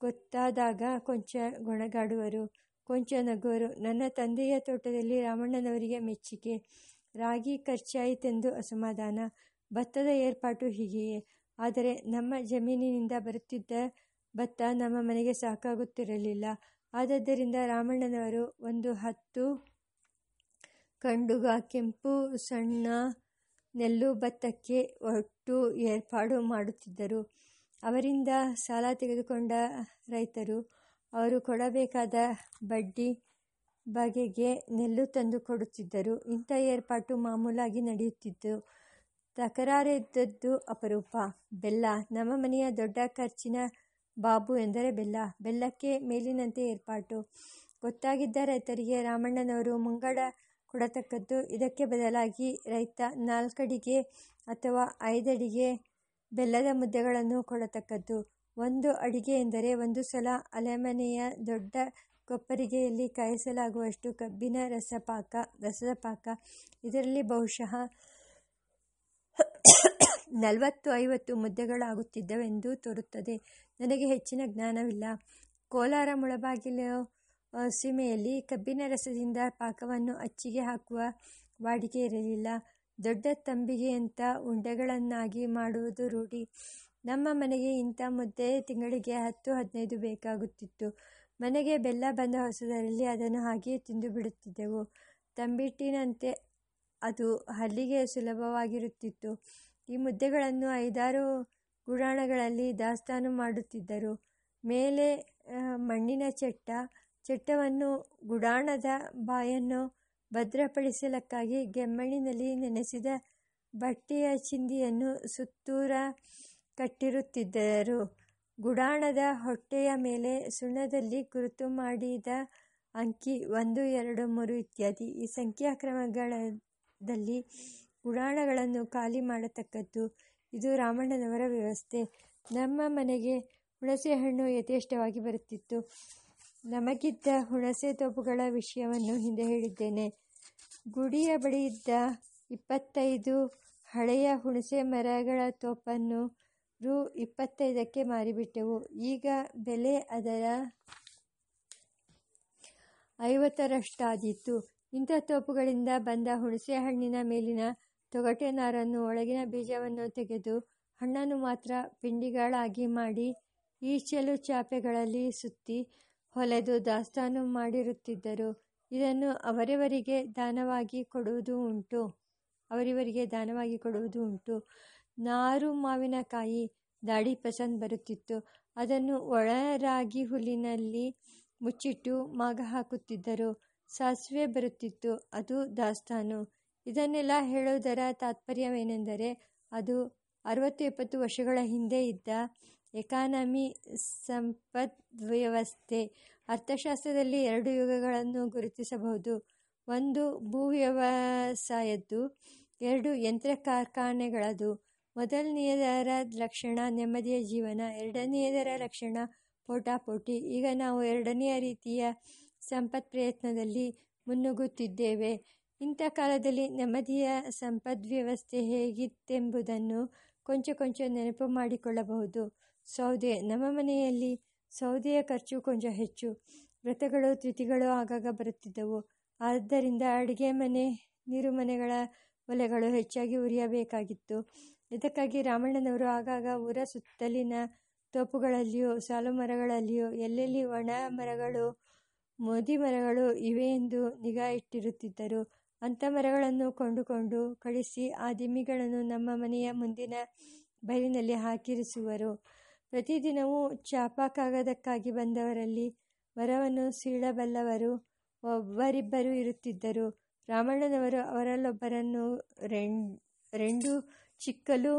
ಗೊತ್ತಾದಾಗ ಕೊಂಚ ಗೊಣಗಾಡುವರು. ಕೊಂಚ ನಗುವರು. ನನ್ನ ತಂದೆಯ ತೋಟದಲ್ಲಿ ರಾಮಣ್ಣನವರಿಗೆ ಮೆಚ್ಚುಗೆ. ರಾಗಿ ಖರ್ಚಾಯಿತೆಂದು ಅಸಮಾಧಾನ. ಭತ್ತದ ಏರ್ಪಾಟು ಹೀಗೆಯೇ. ಆದರೆ ನಮ್ಮ ಜಮೀನಿನಿಂದ ಬರುತ್ತಿದ್ದ ಭತ್ತ ನಮ್ಮ ಮನೆಗೆ ಸಾಕಾಗುತ್ತಿರಲಿಲ್ಲ. ಆದ್ದರಿಂದ ರಾಮಣ್ಣನವರು ಒಂದು ಹತ್ತು ಕಂಡುಗ ಕೆಂಪು, ಸಣ್ಣ, ನೆಲ್ಲು ಭತ್ತಕ್ಕೆ ಒಟ್ಟು ಏರ್ಪಾಡು ಮಾಡುತ್ತಿದ್ದರು. ಅವರಿಂದ ಸಾಲ ತೆಗೆದುಕೊಂಡ ರೈತರು, ಅವರು ಕೊಡಬೇಕಾದ ಬಡ್ಡಿ ಬಗೆಗೆ ನೆಲ್ಲು ತಂದು ಕೊಡುತ್ತಿದ್ದರು. ಇಂಥ ಏರ್ಪಾಟು ಮಾಮೂಲಾಗಿ ನಡೆಯುತ್ತಿತ್ತು. ತಕರಾರೆದ್ದದ್ದು ಅಪರೂಪ. ಬೆಲ್ಲ. ನಮ್ಮ ಮನೆಯ ದೊಡ್ಡ ಖರ್ಚಿನ ಬಾಬು ಎಂದರೆ ಬೆಲ್ಲ. ಬೆಲ್ಲಕ್ಕೆ ಮೇಲಿನಂತೆ ಏರ್ಪಾಟು. ಗೊತ್ತಾಗಿದ್ದ ರೈತರಿಗೆ ರಾಮಣ್ಣನವರು ಮುಂಗಡ ಕೊಡತಕ್ಕದ್ದು ಇದಕ್ಕೆ ಬದಲಾಗಿ ರೈತ ನಾಲ್ಕಡಿಗೆ ಅಥವಾ ಐದಡಿಗೆ ಬೆಲ್ಲದ ಮುದ್ದೆಗಳನ್ನು ಕೊಡತಕ್ಕದ್ದು. ಒಂದು ಅಡಿಗೆ ಎಂದರೆ ಒಂದು ಸಲ ಅಲೆಮನೆಯ ದೊಡ್ಡ ಕೊಪ್ಪರಿಗೆಯಲ್ಲಿ ಕಾಯಿಸಲಾಗುವಷ್ಟು ಕಬ್ಬಿನ ರಸಪಾಕ ರಸದ ಪಾಕ ಇದರಲ್ಲಿ ಬಹುಶಃ ನಲವತ್ತು ಐವತ್ತು ಮುದ್ದೆಗಳಾಗುತ್ತಿದ್ದವೆಂದು ತೋರುತ್ತದೆ. ನನಗೆ ಹೆಚ್ಚಿನ ಜ್ಞಾನವಿಲ್ಲ. ಕೋಲಾರ ಮುಳಬಾಗಿಲು ಸೀಮೆಯಲ್ಲಿ ಕಬ್ಬಿನ ರಸದಿಂದ ಪಾಕವನ್ನು ಅಚ್ಚಿಗೆ ಹಾಕುವ ವಾಡಿಕೆ ಇರಲಿಲ್ಲ. ದೊಡ್ಡ ತಂಬಿಗೆಯಂಥ ಉಂಡೆಗಳನ್ನಾಗಿ ಮಾಡುವುದು ರೂಢಿ. ನಮ್ಮ ಮನೆಗೆ ಇಂಥ ಮುದ್ದೆ ತಿಂಗಳಿಗೆ ಹತ್ತು, ಹದಿನೈದು ಬೇಕಾಗುತ್ತಿತ್ತು. ಮನೆಗೆ ಬೆಲ್ಲ ಬಂದ ಹೊಸದರಲ್ಲಿ ಅದನ್ನು ಹಾಗೆಯೇ ತಿಂದು ಬಿಡುತ್ತಿದ್ದೆವು. ತಂಬಿಟ್ಟಿನಂತೆ ಅದು ಹಲ್ಲಿಗೆ ಸುಲಭವಾಗಿರುತ್ತಿತ್ತು. ಈ ಮುದ್ದೆಗಳನ್ನು ಐದಾರು ಗುಡಾಣಗಳಲ್ಲಿ ದಾಸ್ತಾನು ಮಾಡುತ್ತಿದ್ದರು. ಮೇಲೆ ಮಣ್ಣಿನ ಚಟ್ಟ. ಚಟ್ಟವನ್ನು ಗುಡಾಣದ ಬಾಯನ್ನು ಭದ್ರಪಡಿಸಲಕ್ಕಾಗಿ ಗೆಮ್ಮಣ್ಣಿನಲ್ಲಿ ನೆನೆಸಿದ ಬಟ್ಟೆಯ ಚಿಂದಿಯನ್ನು ಸುತ್ತೂರ ಕಟ್ಟಿರುತ್ತಿದ್ದರು. ಗುಡಾಣದ ಹೊಟ್ಟೆಯ ಮೇಲೆ ಸುಣ್ಣದಲ್ಲಿ ಗುರುತು ಮಾಡಿದ ಅಂಕಿ ಒಂದು, ಎರಡು, ಮೂರು ಇತ್ಯಾದಿ. ಈ ಸಂಖ್ಯಾಕ್ರಮಗಳಲ್ಲಿ ಗುಡಾಣಗಳನ್ನು ಖಾಲಿ ಮಾಡತಕ್ಕದ್ದು ಇದು ರಾಮಣ್ಣನವರ ವ್ಯವಸ್ಥೆ. ನಮ್ಮ ಮನೆಗೆ ಹುಣಸೆಹಣ್ಣು ಯಥೇಷ್ಟವಾಗಿ ಬರುತ್ತಿತ್ತು. ನಮಗಿದ್ದ ಹುಣಸೆ ತೋಪುಗಳ ವಿಷಯವನ್ನು ಹಿಂದೆ ಹೇಳಿದ್ದೇನೆ. ಗುಡಿಯ ಬಳಿ ಇದ್ದ ಇಪ್ಪತ್ತೈದು ಹಳೆಯ ಹುಣಸೆ ಮರಗಳ ತೋಪನ್ನು ರು ಇಪ್ಪತ್ತೈದಕ್ಕೆ ಮಾರಿಬಿಟ್ಟೆವು. ಈಗ ಬೆಲೆ ಅದರ ಐವತ್ತರಷ್ಟಾದೀತು. ಇಂಥ ತೋಪುಗಳಿಂದ ಬಂದ ಹುಣಸೆ ಹಣ್ಣಿನ ಮೇಲಿನ ತೊಗಟೆ ನಾರನ್ನು ಒಳಗಿನ ಬೀಜವನ್ನು ತೆಗೆದು ಹಣ್ಣನ್ನು ಮಾತ್ರ ಪಿಂಡಿಗಳಾಗಿ ಮಾಡಿ ಈಚಲು ಚಾಪೆಗಳಲ್ಲಿ ಸುತ್ತಿ ಹೊಲೆದು ದಾಸ್ತಾನು ಮಾಡಿರುತ್ತಿದ್ದರು. ಇದನ್ನು ಅವರಿವರಿಗೆ ದಾನವಾಗಿ ಕೊಡುವುದು ಉಂಟು. ಅವರಿವರಿಗೆ ದಾನವಾಗಿ ಕೊಡುವುದು ಉಂಟು. ನಾರು ಮಾವಿನಕಾಯಿ ದಾಡಿ ಪಸಂದ್ ಬರುತ್ತಿತ್ತು. ಅದನ್ನು ಒಳರಾಗಿ ಹುಲ್ಲಿನಲ್ಲಿ ಮುಚ್ಚಿಟ್ಟು ಮಾಗ ಹಾಕುತ್ತಿದ್ದರು. ಸಾಸಿವೆ ಬರುತ್ತಿತ್ತು. ಅದು ದಾಸ್ತಾನು. ಇದನ್ನೆಲ್ಲ ಹೇಳುವುದರ ತಾತ್ಪರ್ಯವೇನೆಂದರೆ, ಅದು ಅರವತ್ತು ಎಪ್ಪತ್ತು ವರ್ಷಗಳ ಹಿಂದೆ ಇದ್ದ ಎಕಾನಮಿ ಸಂಪದ್ ವ್ಯವಸ್ಥೆ ಅರ್ಥಶಾಸ್ತ್ರದಲ್ಲಿ ಎರಡು ಯುಗಗಳನ್ನು ಗುರುತಿಸಬಹುದು. ಒಂದು ಭೂವ್ಯವಸಾಯದ್ದು, ಎರಡು ಯಂತ್ರ ಕಾರ್ಖಾನೆಗಳದು ಮೊದಲನೆಯದರ ಲಕ್ಷಣ ನೆಮ್ಮದಿಯ ಜೀವನ, ಎರಡನೆಯದರ ಲಕ್ಷಣ ಪೋಟಾಪೋಟಿ. ಈಗ ನಾವು ಎರಡನೆಯ ರೀತಿಯ ಸಂಪತ್ ಪ್ರಯತ್ನದಲ್ಲಿ ಮುನ್ನುಗ್ಗುತ್ತಿದ್ದೇವೆ. ಇಂಥ ಕಾಲದಲ್ಲಿ ನೆಮ್ಮದಿಯ ಸಂಪದ್ವ್ಯವಸ್ಥೆ ಹೇಗಿತ್ತೆಂಬುದನ್ನು ಕೊಂಚ ಕೊಂಚ ನೆನಪು ಮಾಡಿಕೊಳ್ಳಬಹುದು. ಸೌದೆ ನಮ್ಮ ಮನೆಯಲ್ಲಿ ಸೌದೆಯ ಖರ್ಚು ಕೊಂಚ ಹೆಚ್ಚು. ವ್ರತಗಳು, ತಿಥಿಗಳು ಆಗಾಗ ಬರುತ್ತಿದ್ದವು. ಆದ್ದರಿಂದ ಅಡುಗೆ ಮನೆ, ನೀರು ಮನೆಗಳ ಒಲೆಗಳು ಹೆಚ್ಚಾಗಿ ಉರಿಯಬೇಕಾಗಿತ್ತು. ಇದಕ್ಕಾಗಿ ರಾಮಣ್ಣನವರು ಆಗಾಗ ಊರ ಸುತ್ತಲಿನ ತೋಪುಗಳಲ್ಲಿಯೂ, ಸಾಲು ಮರಗಳಲ್ಲಿಯೂ, ಎಲ್ಲೆಲ್ಲಿ ಒಣ ಮರಗಳು, ಮೋದಿ ಮರಗಳು ಇವೆ ಎಂದು ನಿಗಾ ಇಟ್ಟಿರುತ್ತಿದ್ದರು. ಅಂಥ ಮರಗಳನ್ನು ಕೊಂಡುಕೊಂಡು ಕಳಿಸಿ ಆ ದಿಮ್ಮಿಗಳನ್ನು ನಮ್ಮ ಮನೆಯ ಮುಂದಿನ ಬೈಲಿನಲ್ಲಿ ಹಾಕಿರಿಸುವರು. ಪ್ರತಿದಿನವೂ ಚಾಪ ಕಾಗದಕ್ಕಾಗಿ ಬಂದವರಲ್ಲಿ ವರವನ್ನು ಸೀಳಬಲ್ಲವರು ಒಬ್ಬರಿಬ್ಬರು ಇರುತ್ತಿದ್ದರು. ರಾಮಣ್ಣನವರು ಅವರಲ್ಲೊಬ್ಬರನ್ನು ರೆಂಡು ಚಿಕ್ಕಲು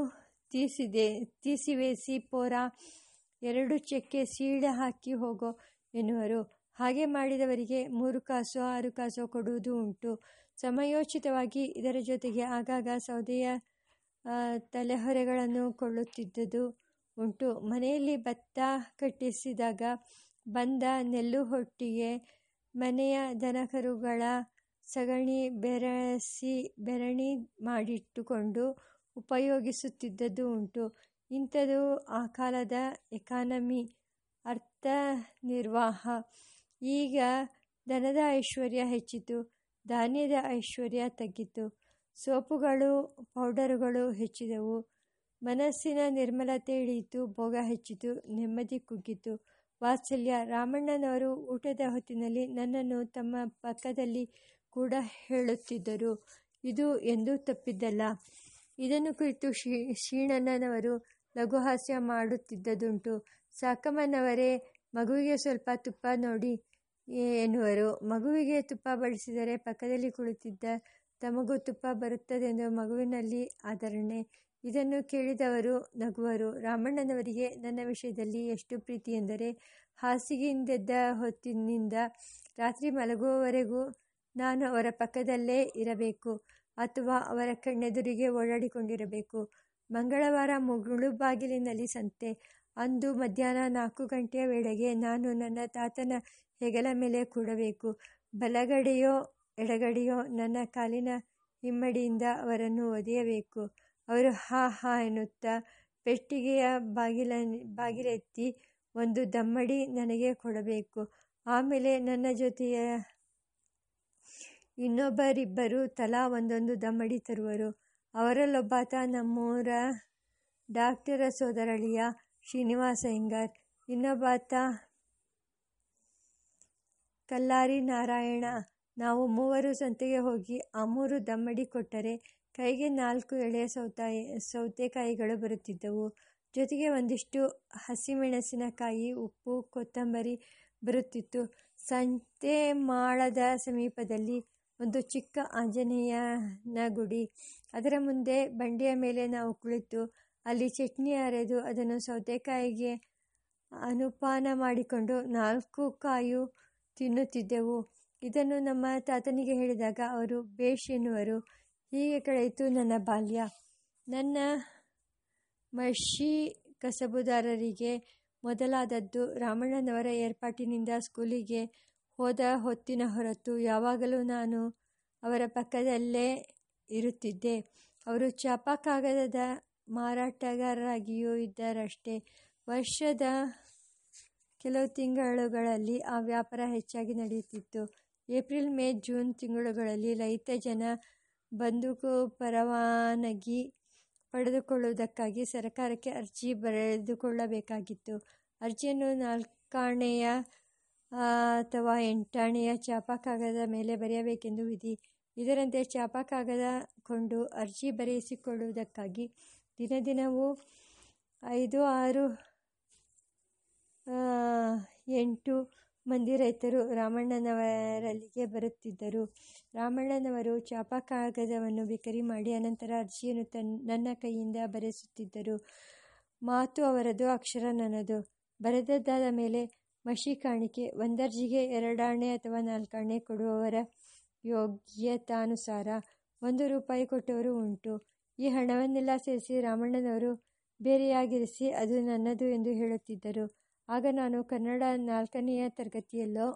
ತೀಸಿದೆ, ತೀಸಿವೇಸಿ ಪೋರ ಎರಡು ಚೆಕ್ಕೆ ಸೀಳ ಹಾಕಿ ಹೋಗೋ ಎನ್ನುವರು. ಹಾಗೆ ಮಾಡಿದವರಿಗೆ ಮೂರು ಕಾಸು, ಆರು ಕಾಸು ಕೊಡುವುದು ಉಂಟು. ಸಮಯೋಚಿತವಾಗಿ ಇದರ ಜೊತೆಗೆ ಆಗಾಗ ಸೌದೆಯ ತಲೆಹೊರೆಗಳನ್ನು ಕೊಳ್ಳುತ್ತಿದ್ದುದು. ಉಂಟು. ಮನೆಯಲ್ಲಿ ಭತ್ತ ಕಟ್ಟಿಸಿದಾಗ ಬಂದ ನೆಲ್ಲು ಹೊಟ್ಟಿಗೆ ಮನೆಯ ದನಕರುಗಳ ಸಗಣಿ ಬೆರಸಿ ಬೆರಣಿ ಮಾಡಿಟ್ಟುಕೊಂಡು ಉಪಯೋಗಿಸುತ್ತಿದ್ದದ್ದು ಉಂಟು. ಇಂಥದ್ದು ಆ ಕಾಲದ ಎಕಾನಮಿ ಅರ್ಥ ನಿರ್ವಾಹ ಈಗ ದನದ ಐಶ್ವರ್ಯ ಹೆಚ್ಚಿತು, ಧಾನ್ಯದ ಐಶ್ವರ್ಯ ತಗ್ಗಿತು. ಸೋಪುಗಳು, ಪೌಡರುಗಳು ಹೆಚ್ಚಿದವು. ಮನಸ್ಸಿನ ನಿರ್ಮಲತೆ ಇಳಿಯಿತು, ಭೋಗ ಹೆಚ್ಚಿತು, ನೆಮ್ಮದಿ ಕುಗ್ಗಿತು. ವಾತ್ಸಲ್ಯ, ರಾಮಣ್ಣನವರು ಊಟದ ಹೊತ್ತಿನಲ್ಲಿ ನನ್ನನ್ನು ತಮ್ಮ ಪಕ್ಕದಲ್ಲಿ ಕೂಡ ಹೇಳುತ್ತಿದ್ದರು. ಇದು ಎಂದು ತಪ್ಪಿದ್ದಲ್ಲ. ಇದನ್ನು ಕುರಿತು ಶ್ರೀ ಶೀಣಣ್ಣನವರು ಲಘುಹಾಸ್ಯ ಮಾಡುತ್ತಿದ್ದುದುಂಟು. ಸಾಕಮ್ಮನವರೇ, ಮಗುವಿಗೆ ಸ್ವಲ್ಪ ತುಪ್ಪ ನೋಡಿ ಎನ್ನುವರು. ಮಗುವಿಗೆ ತುಪ್ಪ ಬಳಸಿದರೆ ಪಕ್ಕದಲ್ಲಿ ಕುಳಿತಿದ್ದ ತಮಗೂ ತುಪ್ಪ ಬರುತ್ತದೆಂದು ಮಗುವಿನಲ್ಲಿ ಆದರಣೆ ಇದನ್ನು ಕೇಳಿದವರು, ನಗುವರು, ರಾಮಣ್ಣನವರಿಗೆ ನನ್ನ ವಿಷಯದಲ್ಲಿ ಎಷ್ಟು ಪ್ರೀತಿ ಎಂದರೆ, ಹಾಸಿಗೆಯಿಂದೆದ್ದ ಹೊತ್ತಿನಿಂದ ರಾತ್ರಿ ಮಲಗುವವರೆಗೂ ನಾನು ಅವರ ಪಕ್ಕದಲ್ಲೇ ಇರಬೇಕು ಅಥವಾ ಅವರ ಕಣ್ಣೆದುರಿಗೆ ಓಡಾಡಿಕೊಂಡಿರಬೇಕು. ಮಂಗಳವಾರ ಮುಳುಬಾಗಿಲಿನಲ್ಲಿ ಸಂತೆ. ಅಂದು ಮಧ್ಯಾಹ್ನ ನಾಲ್ಕು ಗಂಟೆಯ ವೇಳೆಗೆ ನಾನು ನನ್ನ ತಾತನ ಹೆಗಲ ಮೇಲೆ ಕೂಡಬೇಕು. ಬಲಗಡೆಯೋ ಎಡಗಡೆಯೋ ನನ್ನ ಕಾಲಿನ ಹಿಮ್ಮಡಿಯಿಂದ ಅವರನ್ನು ಒದೆಯಬೇಕು. ಅವರು ಹಾ ಹಾ ಎನ್ನುತ್ತಾ ಪೆಟ್ಟಿಗೆಯ ಬಾಗಿಲ ಬಾಗಿಲೆತ್ತಿ ಒಂದು ದಮ್ಮಡಿ ನನಗೆ ಕೊಡಬೇಕು. ಆಮೇಲೆ ನನ್ನ ಜೊತೆಯ ಇನ್ನೊಬ್ಬರಿಬ್ಬರು ತಲಾ ಒಂದೊಂದು ದಮ್ಮಡಿ ತರುವರು. ಅವರಲ್ಲೊಬ್ಬಾತ ನಮ್ಮೂರ ಡಾಕ್ಟರ ಸೋದರಳಿಯ ಶ್ರೀನಿವಾಸ ಇಂಗಾರ್ ಇನ್ನೊಬ್ಬಾತ ಕಲ್ಲಾರಿ ನಾರಾಯಣ. ನಾವು ಮೂವರು ಸಂತೆಗೆ ಹೋಗಿ ಆ ಮೂರು ದಮ್ಮಡಿ ಕೊಟ್ಟರೆ ಕೈಗೆ ನಾಲ್ಕು ಎಳೆಯ ಸೌತಾಯಿ, ಸೌತೆಕಾಯಿಗಳು ಬರುತ್ತಿದ್ದವು. ಜೊತೆಗೆ ಒಂದಿಷ್ಟು ಹಸಿಮೆಣಸಿನಕಾಯಿ, ಉಪ್ಪು, ಕೊತ್ತಂಬರಿ ಬರುತ್ತಿತ್ತು. ಸಂತೆ ಮಾಳದ ಸಮೀಪದಲ್ಲಿ ಒಂದು ಚಿಕ್ಕ ಆಂಜನೇಯನ ಗುಡಿ ಅದರ ಮುಂದೆ ಬಂಡೆಯ ಮೇಲೆ ನಾವು ಕುಳಿತು ಅಲ್ಲಿ ಚಟ್ನಿ ಅರೆದು ಅದನ್ನು ಸೌತೆಕಾಯಿಗೆ ಅನುಪಾನ ಮಾಡಿಕೊಂಡು ನಾಲ್ಕು ಕಾಯು ತಿನ್ನುತ್ತಿದ್ದೆವು. ಇದನ್ನು ನಮ್ಮ ತಾತನಿಗೆ ಹೇಳಿದಾಗ ಅವರು ಬೇಷ್ ಎನ್ನುವರು. ಹೀಗೆ ಕಳೆಯಿತು ನನ್ನ ಬಾಲ್ಯ. ನನ್ನ ಮರ್ಷಿ ಕಸಬುದಾರರಿಗೆ ಮೊದಲಾದದ್ದು ರಾಮಣ್ಣನವರ ಏರ್ಪಾಟಿನಿಂದ ಸ್ಕೂಲಿಗೆ ಹೋದ ಹೊತ್ತಿನ ಹೊರತು ಯಾವಾಗಲೂ ನಾನು ಅವರ ಪಕ್ಕದಲ್ಲೇ ಇರುತ್ತಿದ್ದೆ. ಅವರು ಚಾಪ ಕಾಗದದ ಮಾರಾಟಗಾರರಾಗಿಯೂ ಇದ್ದರಷ್ಟೇ. ವರ್ಷದ ಕೆಲವು ತಿಂಗಳುಗಳಲ್ಲಿ ಆ ವ್ಯಾಪಾರ ಹೆಚ್ಚಾಗಿ ನಡೆಯುತ್ತಿತ್ತು. ಏಪ್ರಿಲ್, ಮೇ, ಜೂನ್ ತಿಂಗಳುಗಳಲ್ಲಿ ರೈತ ಜನ ಬಂದೂಕು ಪರವಾನಗಿ ಪಡೆದುಕೊಳ್ಳುವುದಕ್ಕಾಗಿ ಸರಕಾರಕ್ಕೆ ಅರ್ಜಿ ಬರೆದುಕೊಳ್ಳಬೇಕಾಗಿತ್ತು. ಅರ್ಜಿಯನ್ನು ನಾಲ್ಕಾಣೆಯ ಅಥವಾ ಎಂಟಾಣೆಯ ಚಾಪ ಕಾಗದದ ಮೇಲೆ ಬರೆಯಬೇಕೆಂದು ವಿಧಿ. ಇದರಂತೆ ಚಾಪ ಕಾಗದ ಕೊಂಡು ಅರ್ಜಿ ಬರೆಯಿಸಿಕೊಳ್ಳುವುದಕ್ಕಾಗಿ ದಿನ ದಿನವೂ ಐದು, ಆರು ಎಂಟು ಮಂದಿ ರೈತರು ರಾಮಣ್ಣನವರಲ್ಲಿಗೆ ಬರುತ್ತಿದ್ದರು. ರಾಮಣ್ಣನವರು ಚಾಪ ಕಾಗದವನ್ನು ಬಿಕರಿ ಮಾಡಿ ಅನಂತರ ಅರ್ಜಿಯನ್ನು ತನ್ನ ನನ್ನ ಕೈಯಿಂದ ಬರೆಸುತ್ತಿದ್ದರು ಮಾತು ಅವರದು, ಅಕ್ಷರ ನನ್ನದು. ಬರೆದದ್ದಾದ ಮೇಲೆ ಮಷಿ ಕಾಣಿಕೆ, ಒಂದರ್ಜಿಗೆ ಎರಡಾಣೆ ಅಥವಾ ನಾಲ್ಕಾಣೆ ಕೊಡುವವರ ಯೋಗ್ಯತಾನುಸಾರ ಒಂದು ರೂಪಾಯಿ ಕೊಟ್ಟವರು ಉಂಟು. ಈ ಹಣವನ್ನೆಲ್ಲ ಸೇರಿಸಿ ರಾಮಣ್ಣನವರು ಬೇರೆಯಾಗಿರಿಸಿ ಅದು ನನ್ನದು ಎಂದು ಹೇಳುತ್ತಿದ್ದರು. ಆಗ ನಾನು ಕನ್ನಡ ನಾಲ್ಕನೆಯ ತರಗತಿಯಲ್ಲೋ,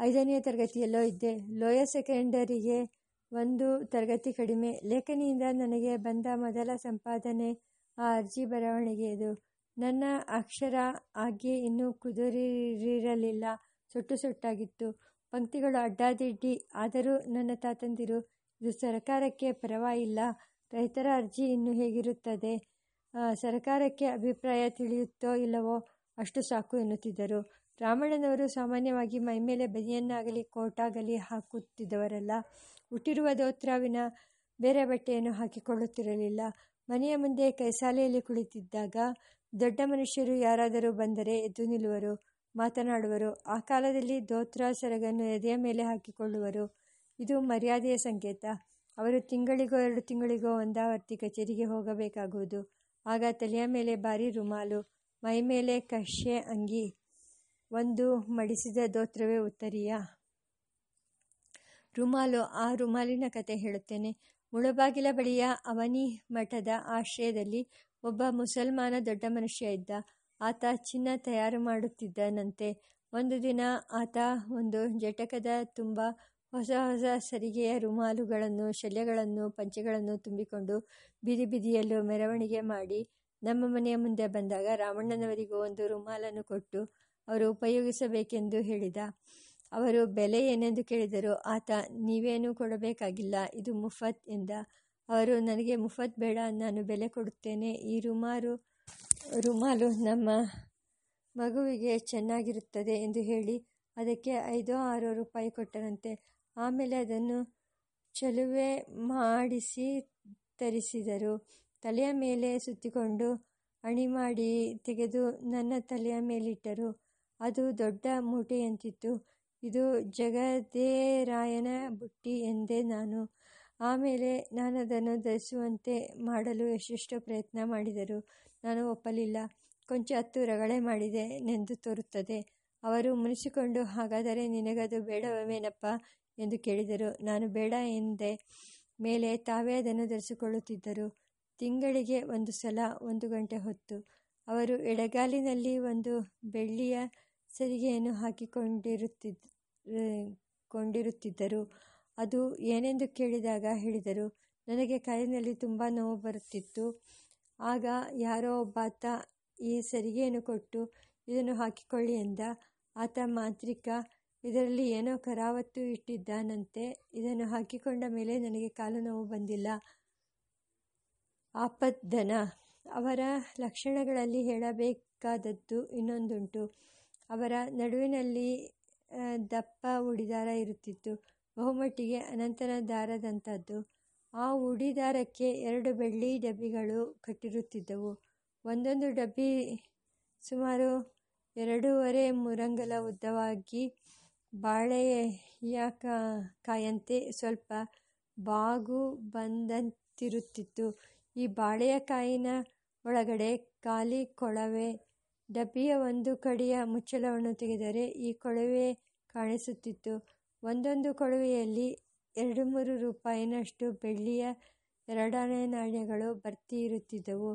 ಐದನೆಯ ತರಗತಿಯಲ್ಲೋ ಇದ್ದೆ. ಲೋಯರ್ ಸೆಕೆಂಡರಿಗೆ ಒಂದು ತರಗತಿ ಕಡಿಮೆ. ಲೇಖನಿಯಿಂದ ನನಗೆ ಬಂದ ಮೊದಲ ಸಂಪಾದನೆ ಆ ಅರ್ಜಿ ಬರವಣಿಗೆಯದು ನನ್ನ ಅಕ್ಷರ ಆಗಿ ಇನ್ನೂ ಕುದುರಿರಲಿಲ್ಲ. ಸೊಟ್ಟು ಸೊಟ್ಟಾಗಿತ್ತು. ಪಂಕ್ತಿಗಳು ಅಡ್ಡಾದಿಡ್ಡಿ. ಆದರೂ ನನ್ನ ತಾತಂದಿರು, ಇದು ಸರ್ಕಾರಕ್ಕೆ ಪರವಾಗಿಲ್ಲ. ರೈತರ ಅರ್ಜಿ ಇನ್ನು ಹೇಗಿರುತ್ತದೆ? ಸರಕಾರಕ್ಕೆ ಅಭಿಪ್ರಾಯ ತಿಳಿಯುತ್ತೋ ಇಲ್ಲವೋ ಅಷ್ಟು ಸಾಕು ಎನ್ನುತ್ತಿದ್ದರು. ರಾಮಣ್ಣನವರು ಸಾಮಾನ್ಯವಾಗಿ ಮೈಮೇಲೆ ಬನಿಯನ್ನಾಗಲಿ ಕೋಟಾಗಲಿ ಹಾಕುತ್ತಿದ್ದವರಲ್ಲ. ಹುಟ್ಟಿರುವ ದೋತ್ರಾವಿನ ಬೇರೆ ಬಟ್ಟೆಯನ್ನು ಹಾಕಿಕೊಳ್ಳುತ್ತಿರಲಿಲ್ಲ. ಮನೆಯ ಮುಂದೆ ಕೈಸಾಲೆಯಲ್ಲಿ ಕುಳಿತಿದ್ದಾಗ ದೊಡ್ಡ ಮನುಷ್ಯರು ಯಾರಾದರೂ ಬಂದರೆ ಎದ್ದು ನಿಲ್ಲುವರು, ಮಾತನಾಡುವರು. ಆ ಕಾಲದಲ್ಲಿ ದೋತ್ರ ಸೆರಗನ್ನು ಎದೆಯ ಮೇಲೆ ಹಾಕಿಕೊಳ್ಳುವರು. ಇದು ಮರ್ಯಾದೆಯ ಸಂಕೇತ. ಅವರು ತಿಂಗಳಿಗೋ, ಎರಡು ತಿಂಗಳಿಗೋ ಒಂದಾವರ್ತಿ ಕಚೇರಿಗೆ ಹೋಗಬೇಕಾಗುವುದು. ಆಗ ತಲೆಯ ಮೇಲೆ ಭಾರಿ ರುಮಾಲು, ಮೈ ಮೇಲೆ ಕಶ್ಯೆ ಅಂಗಿ, ಒಂದು ಮಡಿಸಿದ ದೋತ್ರವೇ ಉತ್ತರೀಯ. ರುಮಾಲು, ಆ ರುಮಾಲಿನ ಕತೆ ಹೇಳುತ್ತೇನೆ. ಮುಳಬಾಗಿಲ ಬಳಿಯ ಅವನಿ ಮಠದ ಆಶ್ರಯದಲ್ಲಿ ಒಬ್ಬ ಮುಸಲ್ಮಾನ ದೊಡ್ಡ ಮನುಷ್ಯ ಇದ್ದ. ಆತ ಚಿನ್ನ ತಯಾರು ಮಾಡುತ್ತಿದ್ದನಂತೆ. ಒಂದು ದಿನ ಆತ ಒಂದು ಜಟಕದ ತುಂಬ ಹೊಸ ಹೊಸ ಸರಿಗೆಯ ರುಮಾಲುಗಳನ್ನು, ಶಲ್ಯಗಳನ್ನು, ಪಂಚೆಗಳನ್ನು ತುಂಬಿಕೊಂಡು ಬೀದಿ ಬೀದಿಯಲ್ಲೂ ಮೆರವಣಿಗೆ ಮಾಡಿ ನಮ್ಮ ಮನೆಯ ಮುಂದೆ ಬಂದಾಗ ರಾಮಣ್ಣನವರಿಗೂ ಒಂದು ರುಮಾಲನ್ನು ಕೊಟ್ಟು ಅವರು ಉಪಯೋಗಿಸಬೇಕೆಂದು ಹೇಳಿದ. ಅವರು, ಬೆಲೆ ಏನೆಂದು ಕೇಳಿದರು ಆತ, ನೀವೇನೂ ಕೊಡಬೇಕಾಗಿಲ್ಲ, ಇದು ಮುಫತ್ ಎಂದ. ಅವರು, ನನಗೆ ಮುಫತ್ ಬೇಡ, ನಾನು ಬೆಲೆ ಕೊಡುತ್ತೇನೆ. ಈ ರುಮಾರು, ರುಮಾಲು ನಮ್ಮ ಮಗುವಿಗೆ ಚೆನ್ನಾಗಿರುತ್ತದೆ ಎಂದು ಹೇಳಿ, ಅದಕ್ಕೆ ಐದೋ ಆರೋ ರೂಪಾಯಿ ಕೊಟ್ಟರಂತೆ ಆಮೇಲೆ ಅದನ್ನು ಚಲುವೆ ಮಾಡಿಸಿ ತರಿಸಿದರು. ತಲೆಯ ಮೇಲೆ ಸುತ್ತಿಕೊಂಡು ಅಣಿ ಮಾಡಿ ತೆಗೆದು ನನ್ನ ತಲೆಯ ಮೇಲಿಟ್ಟರು. ಅದು ದೊಡ್ಡ ಮೂಟೆಯಂತಿತ್ತು. ಇದು ಜಗದೇರಾಯನ ಬುಟ್ಟಿ ಎಂದೆ ನಾನು. ಆಮೇಲೆ ನಾನು ಅದನ್ನು ಧರಿಸುವಂತೆ ಮಾಡಲು ಎಷ್ಟೆಷ್ಟೋ ಪ್ರಯತ್ನ ಮಾಡಿದರು. ನಾನು ಒಪ್ಪಲಿಲ್ಲ. ಕೊಂಚ ಹತ್ತು ರಗಳೆ ಮಾಡಿದೆ ನೆಂದು ತೋರುತ್ತದೆ. ಅವರು ಮುನಿಸಿಕೊಂಡು, ಹಾಗಾದರೆ ನಿನಗದು ಬೇಡವೇನಪ್ಪ ಎಂದು ಕೇಳಿದರು. ನಾನು ಬೇಡ ಎಂದೆ ಮೇಲೆ ತಾವೇ ಅದನ್ನು ಧರಿಸಿಕೊಳ್ಳುತ್ತಿದ್ದರು. ತಿಂಗಳಿಗೆ ಒಂದು ಸಲ, ಒಂದು ಗಂಟೆ ಹೊತ್ತು. ಅವರು ಎಡಗಾಲಿನಲ್ಲಿ ಒಂದು ಬೆಳ್ಳಿಯ ಸರಿಗೆಯನ್ನು ಹಾಕಿಕೊಂಡಿರುತ್ತಿದ್ದ ಕೊಂಡಿರುತ್ತಿದ್ದರು ಅದು ಏನೆಂದು ಕೇಳಿದಾಗ ಹೇಳಿದರು, ನನಗೆ ಕಾಲಿನಲ್ಲಿ ತುಂಬ ನೋವು ಬರುತ್ತಿತ್ತು. ಆಗ ಯಾರೋ ಒಬ್ಬಾತ ಈ ಸರಿಗೆಯನ್ನು ಕೊಟ್ಟು, ಇದನ್ನು ಹಾಕಿಕೊಳ್ಳಿ ಎಂದ. ಆತ ಮಾಂತ್ರಿಕ ಇದರಲ್ಲಿ ಏನೋ ಕರಾವತ್ತು ಇಟ್ಟಿದ್ದಾನಂತೆ. ಇದನ್ನು ಹಾಕಿಕೊಂಡ ಮೇಲೆ ನನಗೆ ಕಾಲು ನೋವು ಬಂದಿಲ್ಲ. ಆಪದ್ದನ ಅವರ ಲಕ್ಷಣಗಳಲ್ಲಿ ಹೇಳಬೇಕಾದದ್ದು ಇನ್ನೊಂದುಂಟು. ಅವರ ನಡುವಿನಲ್ಲಿ ದಪ್ಪ ಉಡಿದಾರ ಇರುತ್ತಿತ್ತು. ಬಹುಮಟ್ಟಿಗೆ ಅನಂತನ ದಾರದಂಥದ್ದು ಆ ಉಡಿದಾರಕ್ಕೆ ಎರಡು ಬೆಳ್ಳಿ ಡಬ್ಬಿಗಳು ಕಟ್ಟಿರುತ್ತಿದ್ದವು. ಒಂದೊಂದು ಡಬ್ಬಿ ಸುಮಾರು ಎರಡೂವರೆ ಮುರಂಗಲ ಉದ್ದವಾಗಿ ಬಾಳೆಯ ಕಾಯಂತೆ ಸ್ವಲ್ಪ ಬಾಗು ಬಂದಂತಿರುತ್ತಿತ್ತು ಈ ಬಾಳೆಯ ಕಾಯಿನ ಒಳಗಡೆ ಖಾಲಿ ಕೊಳವೆ ಡಬ್ಬಿಯ ಒಂದು ಕಡೆಯ ಮುಚ್ಚಳವನ್ನು ತೆಗೆದರೆ ಈ ಕೊಳವೆ ಕಾಣಿಸುತ್ತಿತ್ತು ಒಂದೊಂದು ಕೊಳವೆಯಲ್ಲಿ ಎರಡು ಮೂರು ರೂಪಾಯಿನಷ್ಟು ಬೆಳ್ಳಿಯ ಎರಡನೇ ನಾಣ್ಯಗಳು ಬರ್ತಿ ಇರುತ್ತಿದ್ದವು.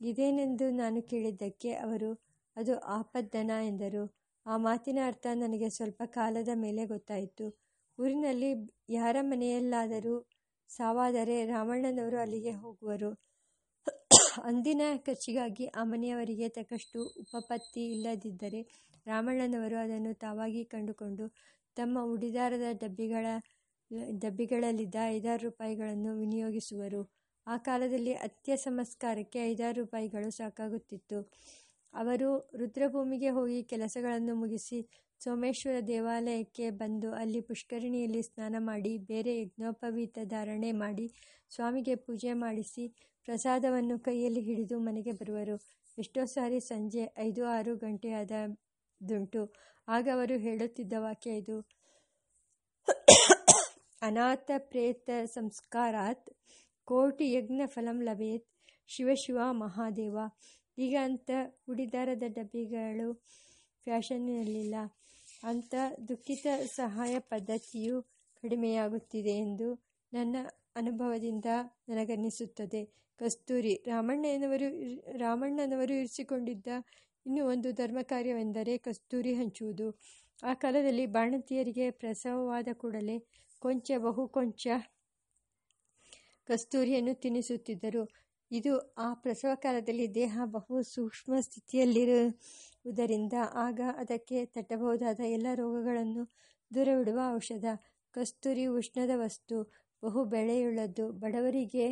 ಇದೇನೆಂದು ನಾನು ಕೇಳಿದ್ದಕ್ಕೆ ಅವರು, ಅದು ಆಪದ್ದನ ಎಂದರು. ಆ ಮಾತಿನ ಅರ್ಥ ನನಗೆ ಸ್ವಲ್ಪ ಕಾಲದ ಮೇಲೆ ಗೊತ್ತಾಯಿತು. ಊರಿನಲ್ಲಿ ಯಾರ ಮನೆಯಲ್ಲಾದರೂ ಸಾವಾದರೆ ರಾಮಣ್ಣನವರು ಅಲ್ಲಿಗೆ ಹೋಗುವರು. ಅಂದಿನ ಖರ್ಚಿಗಾಗಿ ಆ ಮನೆಯವರಿಗೆ ತಕ್ಕಷ್ಟು ಉಪಪತ್ತಿ ಇಲ್ಲದಿದ್ದರೆ ರಾಮಣ್ಣನವರು ಅದನ್ನು ತಾವಾಗಿ ಕಂಡುಕೊಂಡು ತಮ್ಮ ಉಡಿದಾರದ ಡಬ್ಬಿಗಳಲ್ಲಿದ್ದ ಐದಾರು ರೂಪಾಯಿಗಳನ್ನು ವಿನಿಯೋಗಿಸುವರು. ಆ ಕಾಲದಲ್ಲಿ ಅತ್ಯ ಸಂಸ್ಕಾರಕ್ಕೆ ಐದಾರು ರೂಪಾಯಿಗಳು ಸಾಕಾಗುತ್ತಿತ್ತು. ಅವರು ರುದ್ರಭೂಮಿಗೆ ಹೋಗಿ ಕೆಲಸಗಳನ್ನು ಮುಗಿಸಿ ಸೋಮೇಶ್ವರ ದೇವಾಲಯಕ್ಕೆ ಬಂದು ಅಲ್ಲಿ ಪುಷ್ಕರಿಣಿಯಲ್ಲಿ ಸ್ನಾನ ಮಾಡಿ ಬೇರೆ ಯಜ್ಞೋಪವೀತ ಧಾರಣೆ ಮಾಡಿ ಸ್ವಾಮಿಗೆ ಪೂಜೆ ಮಾಡಿಸಿ ಪ್ರಸಾದವನ್ನು ಕೈಯಲ್ಲಿ ಹಿಡಿದು ಮನೆಗೆ ಬರುವರು. ಎಷ್ಟೋ ಸಾರಿ ಸಂಜೆ ಐದು ಆರು ಗಂಟೆಯಾದದುಂಟು ಆಗ ಅವರು ಹೇಳುತ್ತಿದ್ದ ವಾಕ್ಯ ಇದು. ಅನಾಥ ಪ್ರೇತ ಸಂಸ್ಕಾರಾತ್, ಕೋಟಿ ಯಜ್ಞ ಫಲಂ ಲಭೇತ್ ಶಿವಶಿವ ಶಿವ ಮಹಾದೇವ. ಈಗ ಅಂಥ ಉಡಿದಾರದ ಡಬ್ಬಿಗಳು ಫ್ಯಾಷನ್ನಿನಲ್ಲಿಲ್ಲ. ಅಂಥ ದುಃಖಿತ ಸಹಾಯ ಪದ್ಧತಿಯು ಕಡಿಮೆಯಾಗುತ್ತಿದೆ ಎಂದು ನನ್ನ ಅನುಭವದಿಂದ ನನಗನ್ನಿಸುತ್ತದೆ. ಕಸ್ತೂರಿ ರಾಮಣ್ಣನವರು ರಾಮಣ್ಣನವರು ಇರಿಸಿಕೊಂಡಿದ್ದ ಇನ್ನೂ ಒಂದು ಧರ್ಮಕಾರ್ಯವೆಂದರೆ ಕಸ್ತೂರಿ ಹಂಚುವುದು. ಆ ಕಾಲದಲ್ಲಿ ಬಾಣಂತಿಯರಿಗೆ ಪ್ರಸವವಾದ ಕೂಡಲೇ ಕೊಂಚ ಬಹು ಕೊಂಚ ಕಸ್ತೂರಿಯನ್ನು ತಿನ್ನಿಸುತ್ತಿದ್ದರು. ಇದು ಆ ಪ್ರಸವ ಕಾಲದಲ್ಲಿ ದೇಹ ಬಹು ಸೂಕ್ಷ್ಮ ಸ್ಥಿತಿಯಲ್ಲಿರುವುದರಿಂದ ಆಗ ಅದಕ್ಕೆ ತಟ್ಟಬಹುದಾದ ಎಲ್ಲ ರೋಗಗಳನ್ನು ದೂರವಿಡುವ ಔಷಧ. ಕಸ್ತೂರಿ ಉಷ್ಣದ ವಸ್ತು. ಬಹು ಬೆಳೆಯುಳ್ಳದ್ದು, ಬಡವರಿಗೆ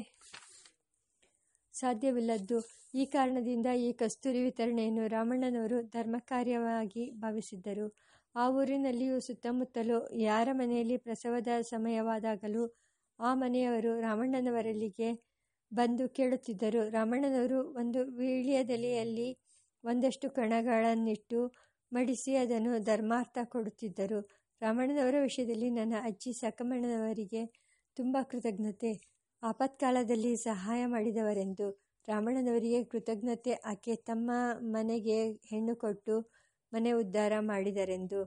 ಸಾಧ್ಯವಿಲ್ಲದ್ದು. ಈ ಕಾರಣದಿಂದ ಈ ಕಸ್ತೂರಿ ವಿತರಣೆಯನ್ನು ರಾಮಣ್ಣನವರು ಧರ್ಮಕಾರ್ಯವಾಗಿ ಭಾವಿಸಿದ್ದರು. ಆ ಊರಿನಲ್ಲಿಯೂ ಸುತ್ತಮುತ್ತಲೂ ಯಾರ ಮನೆಯಲ್ಲಿ ಪ್ರಸವದ ಸಮಯವಾದಾಗಲೂ ಆ ಮನೆಯವರು ರಾಮಣ್ಣನವರಲ್ಲಿಗೆ ಬಂದು ಕೇಳುತ್ತಿದ್ದರು. ರಾಮಣ್ಣನವರು ಒಂದು ವೀಳ್ಯದೆಲೆಯಲ್ಲಿ ಒಂದಷ್ಟು ಕಣಗಳನ್ನಿಟ್ಟು ಮಡಿಸಿ ಅದನ್ನು ಧರ್ಮಾರ್ಥ ಕೊಡುತ್ತಿದ್ದರು. ರಾಮಣ್ಣನವರ ವಿಷಯದಲ್ಲಿ ನನ್ನ ಅಜ್ಜಿ ಸಾಕಮ್ಮನವರಿಗೆ ತುಂಬ ಕೃತಜ್ಞತೆ. ಆಪತ್ಕಾಲದಲ್ಲಿ ಸಹಾಯ ಮಾಡಿದವರೆಂದು. ರಾಮಣ್ಣನವರಿಗೆ ಕೃತಜ್ಞತೆ ಆಕೆ ತಮ್ಮ ಮನೆಗೆ ಹೆಣ್ಣು ಕೊಟ್ಟು ಮನೆ ಉದ್ಧಾರ ಮಾಡಿದರೆಂದು.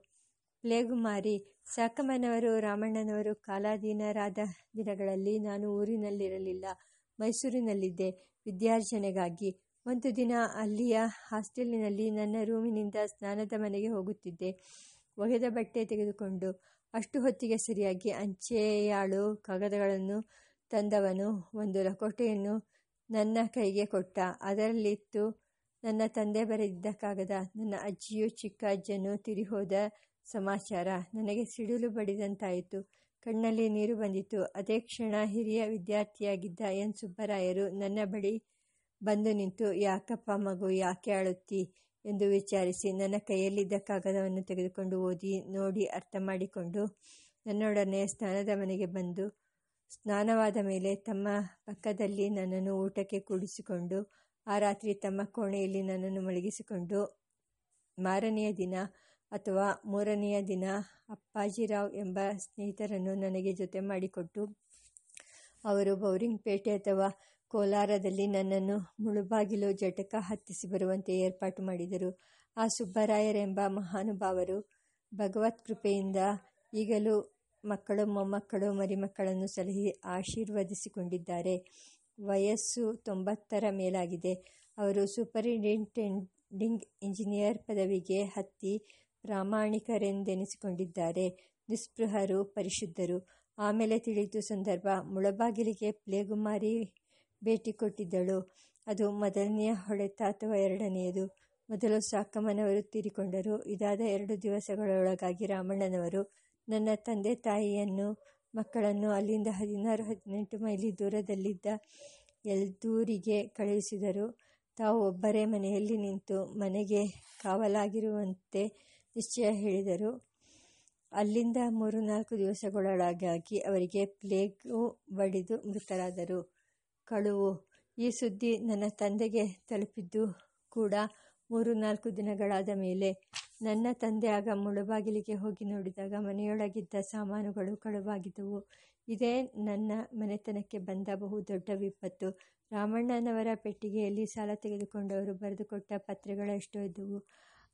ಪ್ಲೇಗುಮಾರಿ ಸಾಕಮ್ಮನವರು ರಾಮಣ್ಣನವರು ಕಾಲಾಧೀನರಾದ ದಿನಗಳಲ್ಲಿ ನಾನು ಊರಿನಲ್ಲಿರಲಿಲ್ಲ. ಮೈಸೂರಿನಲ್ಲಿದ್ದೆ ವಿದ್ಯಾರ್ಜನೆಗಾಗಿ. ಒಂದು ದಿನ ಅಲ್ಲಿಯ ಹಾಸ್ಟೆಲಿನಲ್ಲಿ ನನ್ನ ರೂಮಿನಿಂದ ಸ್ನಾನದ ಮನೆಗೆ ಹೋಗುತ್ತಿದ್ದೆ ಒಗೆದ ಬಟ್ಟೆ ತೆಗೆದುಕೊಂಡು. ಅಷ್ಟು ಹೊತ್ತಿಗೆ ಸರಿಯಾಗಿ ಅಂಚೆಯಾಳು ಕಾಗದಗಳನ್ನು ತಂದವನು ಒಂದು ಲಕೋಟೆಯನ್ನು ನನ್ನ ಕೈಗೆ ಕೊಟ್ಟ. ಅದರಲ್ಲಿತ್ತು ನನ್ನ ತಂದೆ ಬರೆದಿದ್ದ ಕಾಗದ. ನನ್ನ ಅಜ್ಜಿಯು ಚಿಕ್ಕ ಅಜ್ಜನು ತಿರಿಹೋದ ಸಮಾಚಾರ. ನನಗೆ ಸಿಡಿಲು ಬಡಿದಂತಾಯಿತು. ಕಣ್ಣಲ್ಲಿ ನೀರು ಬಂದಿತು. ಅದೇ ಕ್ಷಣ ಹಿರಿಯ ವಿದ್ಯಾರ್ಥಿಯಾಗಿದ್ದ ಎನ್. ಸುಬ್ಬರಾಯರು ನನ್ನ ಬಳಿ ಬಂದು ನಿಂತು, ಯಾಕಪ್ಪ ಮಗು, ಯಾಕೆ ಆಳುತ್ತಿ ಎಂದು ವಿಚಾರಿಸಿ, ನನ್ನ ಕೈಯಲ್ಲಿದ್ದ ಕಾಗದವನ್ನು ತೆಗೆದುಕೊಂಡು ಓದಿ, ನೋಡಿ, ಅರ್ಥ ಮಾಡಿಕೊಂಡು ನನ್ನೊಡನೆ ಸ್ನಾನದ ಮನೆಗೆ ಬಂದು, ಸ್ನಾನವಾದ ಮೇಲೆ ತಮ್ಮ ಪಕ್ಕದಲ್ಲಿ ನನ್ನನ್ನು ಊಟಕ್ಕೆ ಕೂಡಿಸಿಕೊಂಡು, ಆ ರಾತ್ರಿ ತಮ್ಮ ಕೋಣೆಯಲ್ಲಿ ನನ್ನನ್ನು ಮಲಗಿಸಿಕೊಂಡು ಮಾರನೆಯ ದಿನ ಅಥವಾ ಮೂರನೆಯ ದಿನ ಅಪ್ಪಾಜಿರಾವ್ ಎಂಬ ಸ್ನೇಹಿತರನ್ನು ನನಗೆ ಜೊತೆ ಮಾಡಿಕೊಟ್ಟು, ಅವರು ಬೌರಿಂಗ್ಪೇಟೆ ಅಥವಾ ಕೋಲಾರದಲ್ಲಿ ನನ್ನನ್ನು ಮುಳುಬಾಗಿಲು ಜಟಕ ಹತ್ತಿಸಿ ಬರುವಂತೆ ಏರ್ಪಾಟು ಮಾಡಿದರು. ಆ ಸುಬ್ಬರಾಯರೆಂಬ ಮಹಾನುಭಾವರು ಭಗವತ್ ಕೃಪೆಯಿಂದ ಈಗಲೂ ಮಕ್ಕಳು, ಮೊಮ್ಮಕ್ಕಳು, ಮರಿಮಕ್ಕಳನ್ನು ಸಲಹಿ ಆಶೀರ್ವದಿಸಿಕೊಂಡಿದ್ದಾರೆ. ವಯಸ್ಸು ತೊಂಬತ್ತರ ಮೇಲಾಗಿದೆ. ಅವರು ಸೂಪರಿಂಟೆಂಡಿಂಗ್ ಇಂಜಿನಿಯರ್ ಪದವಿಗೆ ಹತ್ತಿ ಪ್ರಾಮಾಣಿಕರೆಂದೆನಿಸಿಕೊಂಡಿದ್ದಾರೆ. ನಿಸ್ಪೃಹರು, ಪರಿಶುದ್ಧರು. ಆಮೇಲೆ ತಿಳಿಯಿತು ಸಂದರ್ಭ. ಮುಳಬಾಗಿಲಿಗೆ ಪ್ಲೇಗುಮಾರಿ ಭೇಟಿ ಕೊಟ್ಟಿದ್ದಳು. ಅದು ಮೊದಲನೆಯ ಹೊಡೆತ ಅಥವಾ ಎರಡನೆಯದು. ಮೊದಲು ಸಾಕಮ್ಮನವರು ತೀರಿಕೊಂಡರು. ಇದಾದ ಎರಡು ದಿವಸಗಳೊಳಗಾಗಿ ರಾಮಣ್ಣನವರು ನನ್ನ ತಂದೆ ತಾಯಿಯನ್ನು ಮಕ್ಕಳನ್ನು ಅಲ್ಲಿಂದ ಹದಿನಾರು ಹದಿನೆಂಟು ಮೈಲಿ ದೂರದಲ್ಲಿದ್ದ ಎಲ್ದೂರಿಗೆ ಕಳುಹಿಸಿದರು. ತಾವು ಒಬ್ಬರೇ ಮನೆಯಲ್ಲಿ ನಿಂತು ಮನೆಗೆ ಕಾವಲಾಗಿರುವಂತೆ ನಿಶ್ಚಯ ಹೇಳಿದರು. ಅಲ್ಲಿಂದ ಮೂರು ನಾಲ್ಕು ದಿವಸಗಳೊಳಗಾಗಿ ಅವರಿಗೆ ಪ್ಲೇಗು ಬಡಿದು ಮೃತರಾದರು. ಕಳುವು. ಈ ಸುದ್ದಿ ನನ್ನ ತಂದೆಗೆ ತಲುಪಿದ್ದು ಕೂಡ ಮೂರು ನಾಲ್ಕು ದಿನಗಳಾದ ಮೇಲೆ. ನನ್ನ ತಂದೆ ಆಗ ಮುಳುಬಾಗಿಲಿಗೆ ಹೋಗಿ ನೋಡಿದಾಗ ಮನೆಯೊಳಗಿದ್ದ ಸಾಮಾನುಗಳು ಕಳುವಾಗಿದ್ದವು ಇದೇ ನನ್ನ ಮನೆತನಕ್ಕೆ ಬಂದ ಬಹು ದೊಡ್ಡ ವಿಪತ್ತು. ರಾಮಣ್ಣನವರ ಪೆಟ್ಟಿಗೆಯಲ್ಲಿ ಸಾಲ ತೆಗೆದುಕೊಂಡವರು ಬರೆದುಕೊಟ್ಟ ಪತ್ರಗಳೆಷ್ಟೋ ಇದ್ದುವು.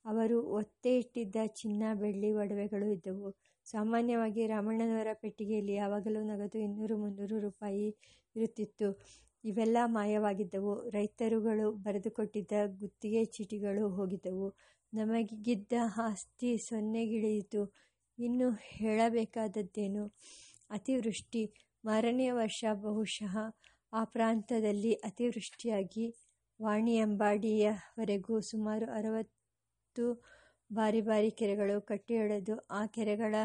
ಅವರು ಒತ್ತೆ ಇಟ್ಟಿದ್ದ ಚಿನ್ನ, ಬೆಳ್ಳಿ, ಒಡವೆಗಳು ಇದ್ದವು. ಸಾಮಾನ್ಯವಾಗಿ ರಾಮಣ್ಣನವರ ಪೆಟ್ಟಿಗೆಯಲ್ಲಿ ಯಾವಾಗಲೂ ನಗದು ಇನ್ನೂರು, ಮುನ್ನೂರು ರೂಪಾಯಿ ಇರುತ್ತಿತ್ತು. ಇವೆಲ್ಲ ಮಾಯವಾಗಿದ್ದವು. ರೈತರುಗಳು ಬರೆದುಕೊಟ್ಟಿದ್ದ ಗುತ್ತಿಗೆ ಚೀಟಿಗಳು ಹೋಗಿದ್ದವು. ನಮಗಿದ್ದ ಆಸ್ತಿ ಸೊನ್ನೆಗಿಳಿಯಿತು. ಇನ್ನು ಹೇಳಬೇಕಾದದ್ದೇನು? ಅತಿವೃಷ್ಟಿ. ಮಾರನೆಯ ವರ್ಷ ಬಹುಶಃ ಆ ಪ್ರಾಂತದಲ್ಲಿ ಅತಿವೃಷ್ಟಿಯಾಗಿ ವಾಣಿಯಂಬಾಡಿಯವರೆಗೂ ಸುಮಾರು ಅರವತ್ತು ಬಾರಿ ಬಾರಿ ಕೆರೆಗಳು ಕಟ್ಟಿಯೊಡೆದು ಆ ಕೆರೆಗಳ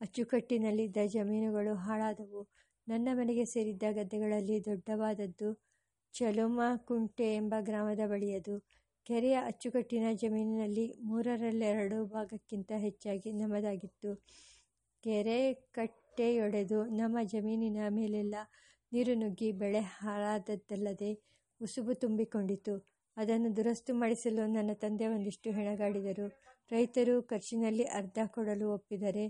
ಅಚ್ಚುಕಟ್ಟಿನಲ್ಲಿದ್ದ ಜಮೀನುಗಳು ಹಾಳಾದವು. ನನ್ನ ಮನೆಗೆ ಸೇರಿದ್ದ ಗದ್ದೆಗಳಲ್ಲಿ ದೊಡ್ಡವಾದದ್ದು ಚಲುಮಕುಂಟೆ ಎಂಬ ಗ್ರಾಮದ ಬಳಿಯದು. ಕೆರೆಯ ಅಚ್ಚುಕಟ್ಟಿನ ಜಮೀನಿನಲ್ಲಿ ಮೂರರಲ್ಲೆರಡು ಭಾಗಕ್ಕಿಂತ ಹೆಚ್ಚಾಗಿ ನಮ್ಮದಾಗಿತ್ತು. ಕೆರೆ ಕಟ್ಟೆಯೊಡೆದು ನಮ್ಮ ಜಮೀನಿನ ಮೇಲೆಲ್ಲ ನೀರು ನುಗ್ಗಿ ಬೆಳೆ ಹಾಳಾದದ್ದಲ್ಲದೆ ಉಸುಬು ತುಂಬಿಕೊಂಡಿತು ಅದನ್ನು ದುರಸ್ತು ಮಾಡಿಸಲು ನನ್ನ ತಂದೆ ಒಂದಿಷ್ಟು ಹೆಣಗಾಡಿದರು. ರೈತರು ಖರ್ಚಿನಲ್ಲಿ ಅರ್ಧ ಕೊಡಲು ಒಪ್ಪಿದರೆ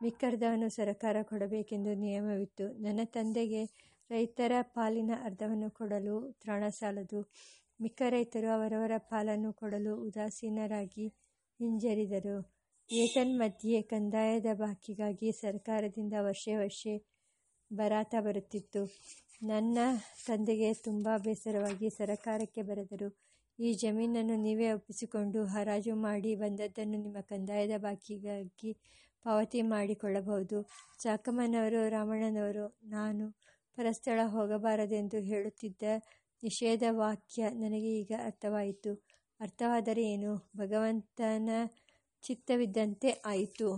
ಮಿಕ್ಕರ್ಧವನ್ನು ಸರಕಾರ ಕೊಡಬೇಕೆಂದು ನಿಯಮವಿತ್ತು. ನನ್ನ ತಂದೆಗೆ ರೈತರ ಪಾಲಿನ ಅರ್ಧವನ್ನು ಕೊಡಲು ತ್ರಾಣ ಸಾಲದು. ಮಿಕ್ಕ ರೈತರು ಅವರವರ ಪಾಲನ್ನು ಕೊಡಲು ಉದಾಸೀನರಾಗಿ ಹಿಂಜರಿದರು. ಏತನ್ಮಧ್ಯೆ ಕಂದಾಯದ ಬಾಕಿಗಾಗಿ ಸರ್ಕಾರದಿಂದ ವರ್ಷೇ ವರ್ಷೆ ಬರಾತ ಬರುತ್ತಿತ್ತು. ನನ್ನ ತಂದೆಗೆ ತುಂಬ ಬೇಸರವಾಗಿ ಸರಕಾರಕ್ಕೆ ಬರೆದರು. ಈ ಜಮೀನನ್ನು ನೀವೇ ಒಪ್ಪಿಸಿಕೊಂಡು ಹರಾಜು ಮಾಡಿ ಬಂದದ್ದನ್ನು ನಿಮ್ಮ ಕಂದಾಯದ ಬಾಕಿಗಾಗಿ ಪಾವತಿ ಮಾಡಿಕೊಳ್ಳಬಹುದು. ಚಾಕಮ್ಮನವರು ರಾಮಣ್ಣನವರು ನಾನು ಪರಸ್ಥಳ ಹೋಗಬಾರದೆಂದು ಹೇಳುತ್ತಿದ್ದ ನಿಷೇಧ ವಾಕ್ಯ ನನಗೆ ಈಗ ಅರ್ಥವಾಯಿತು. ಅರ್ಥವಾದರೆ ಏನು? ಭಗವಂತನ ಚಿತ್ತವಿದ್ದಂತೆ ಆಯಿತು.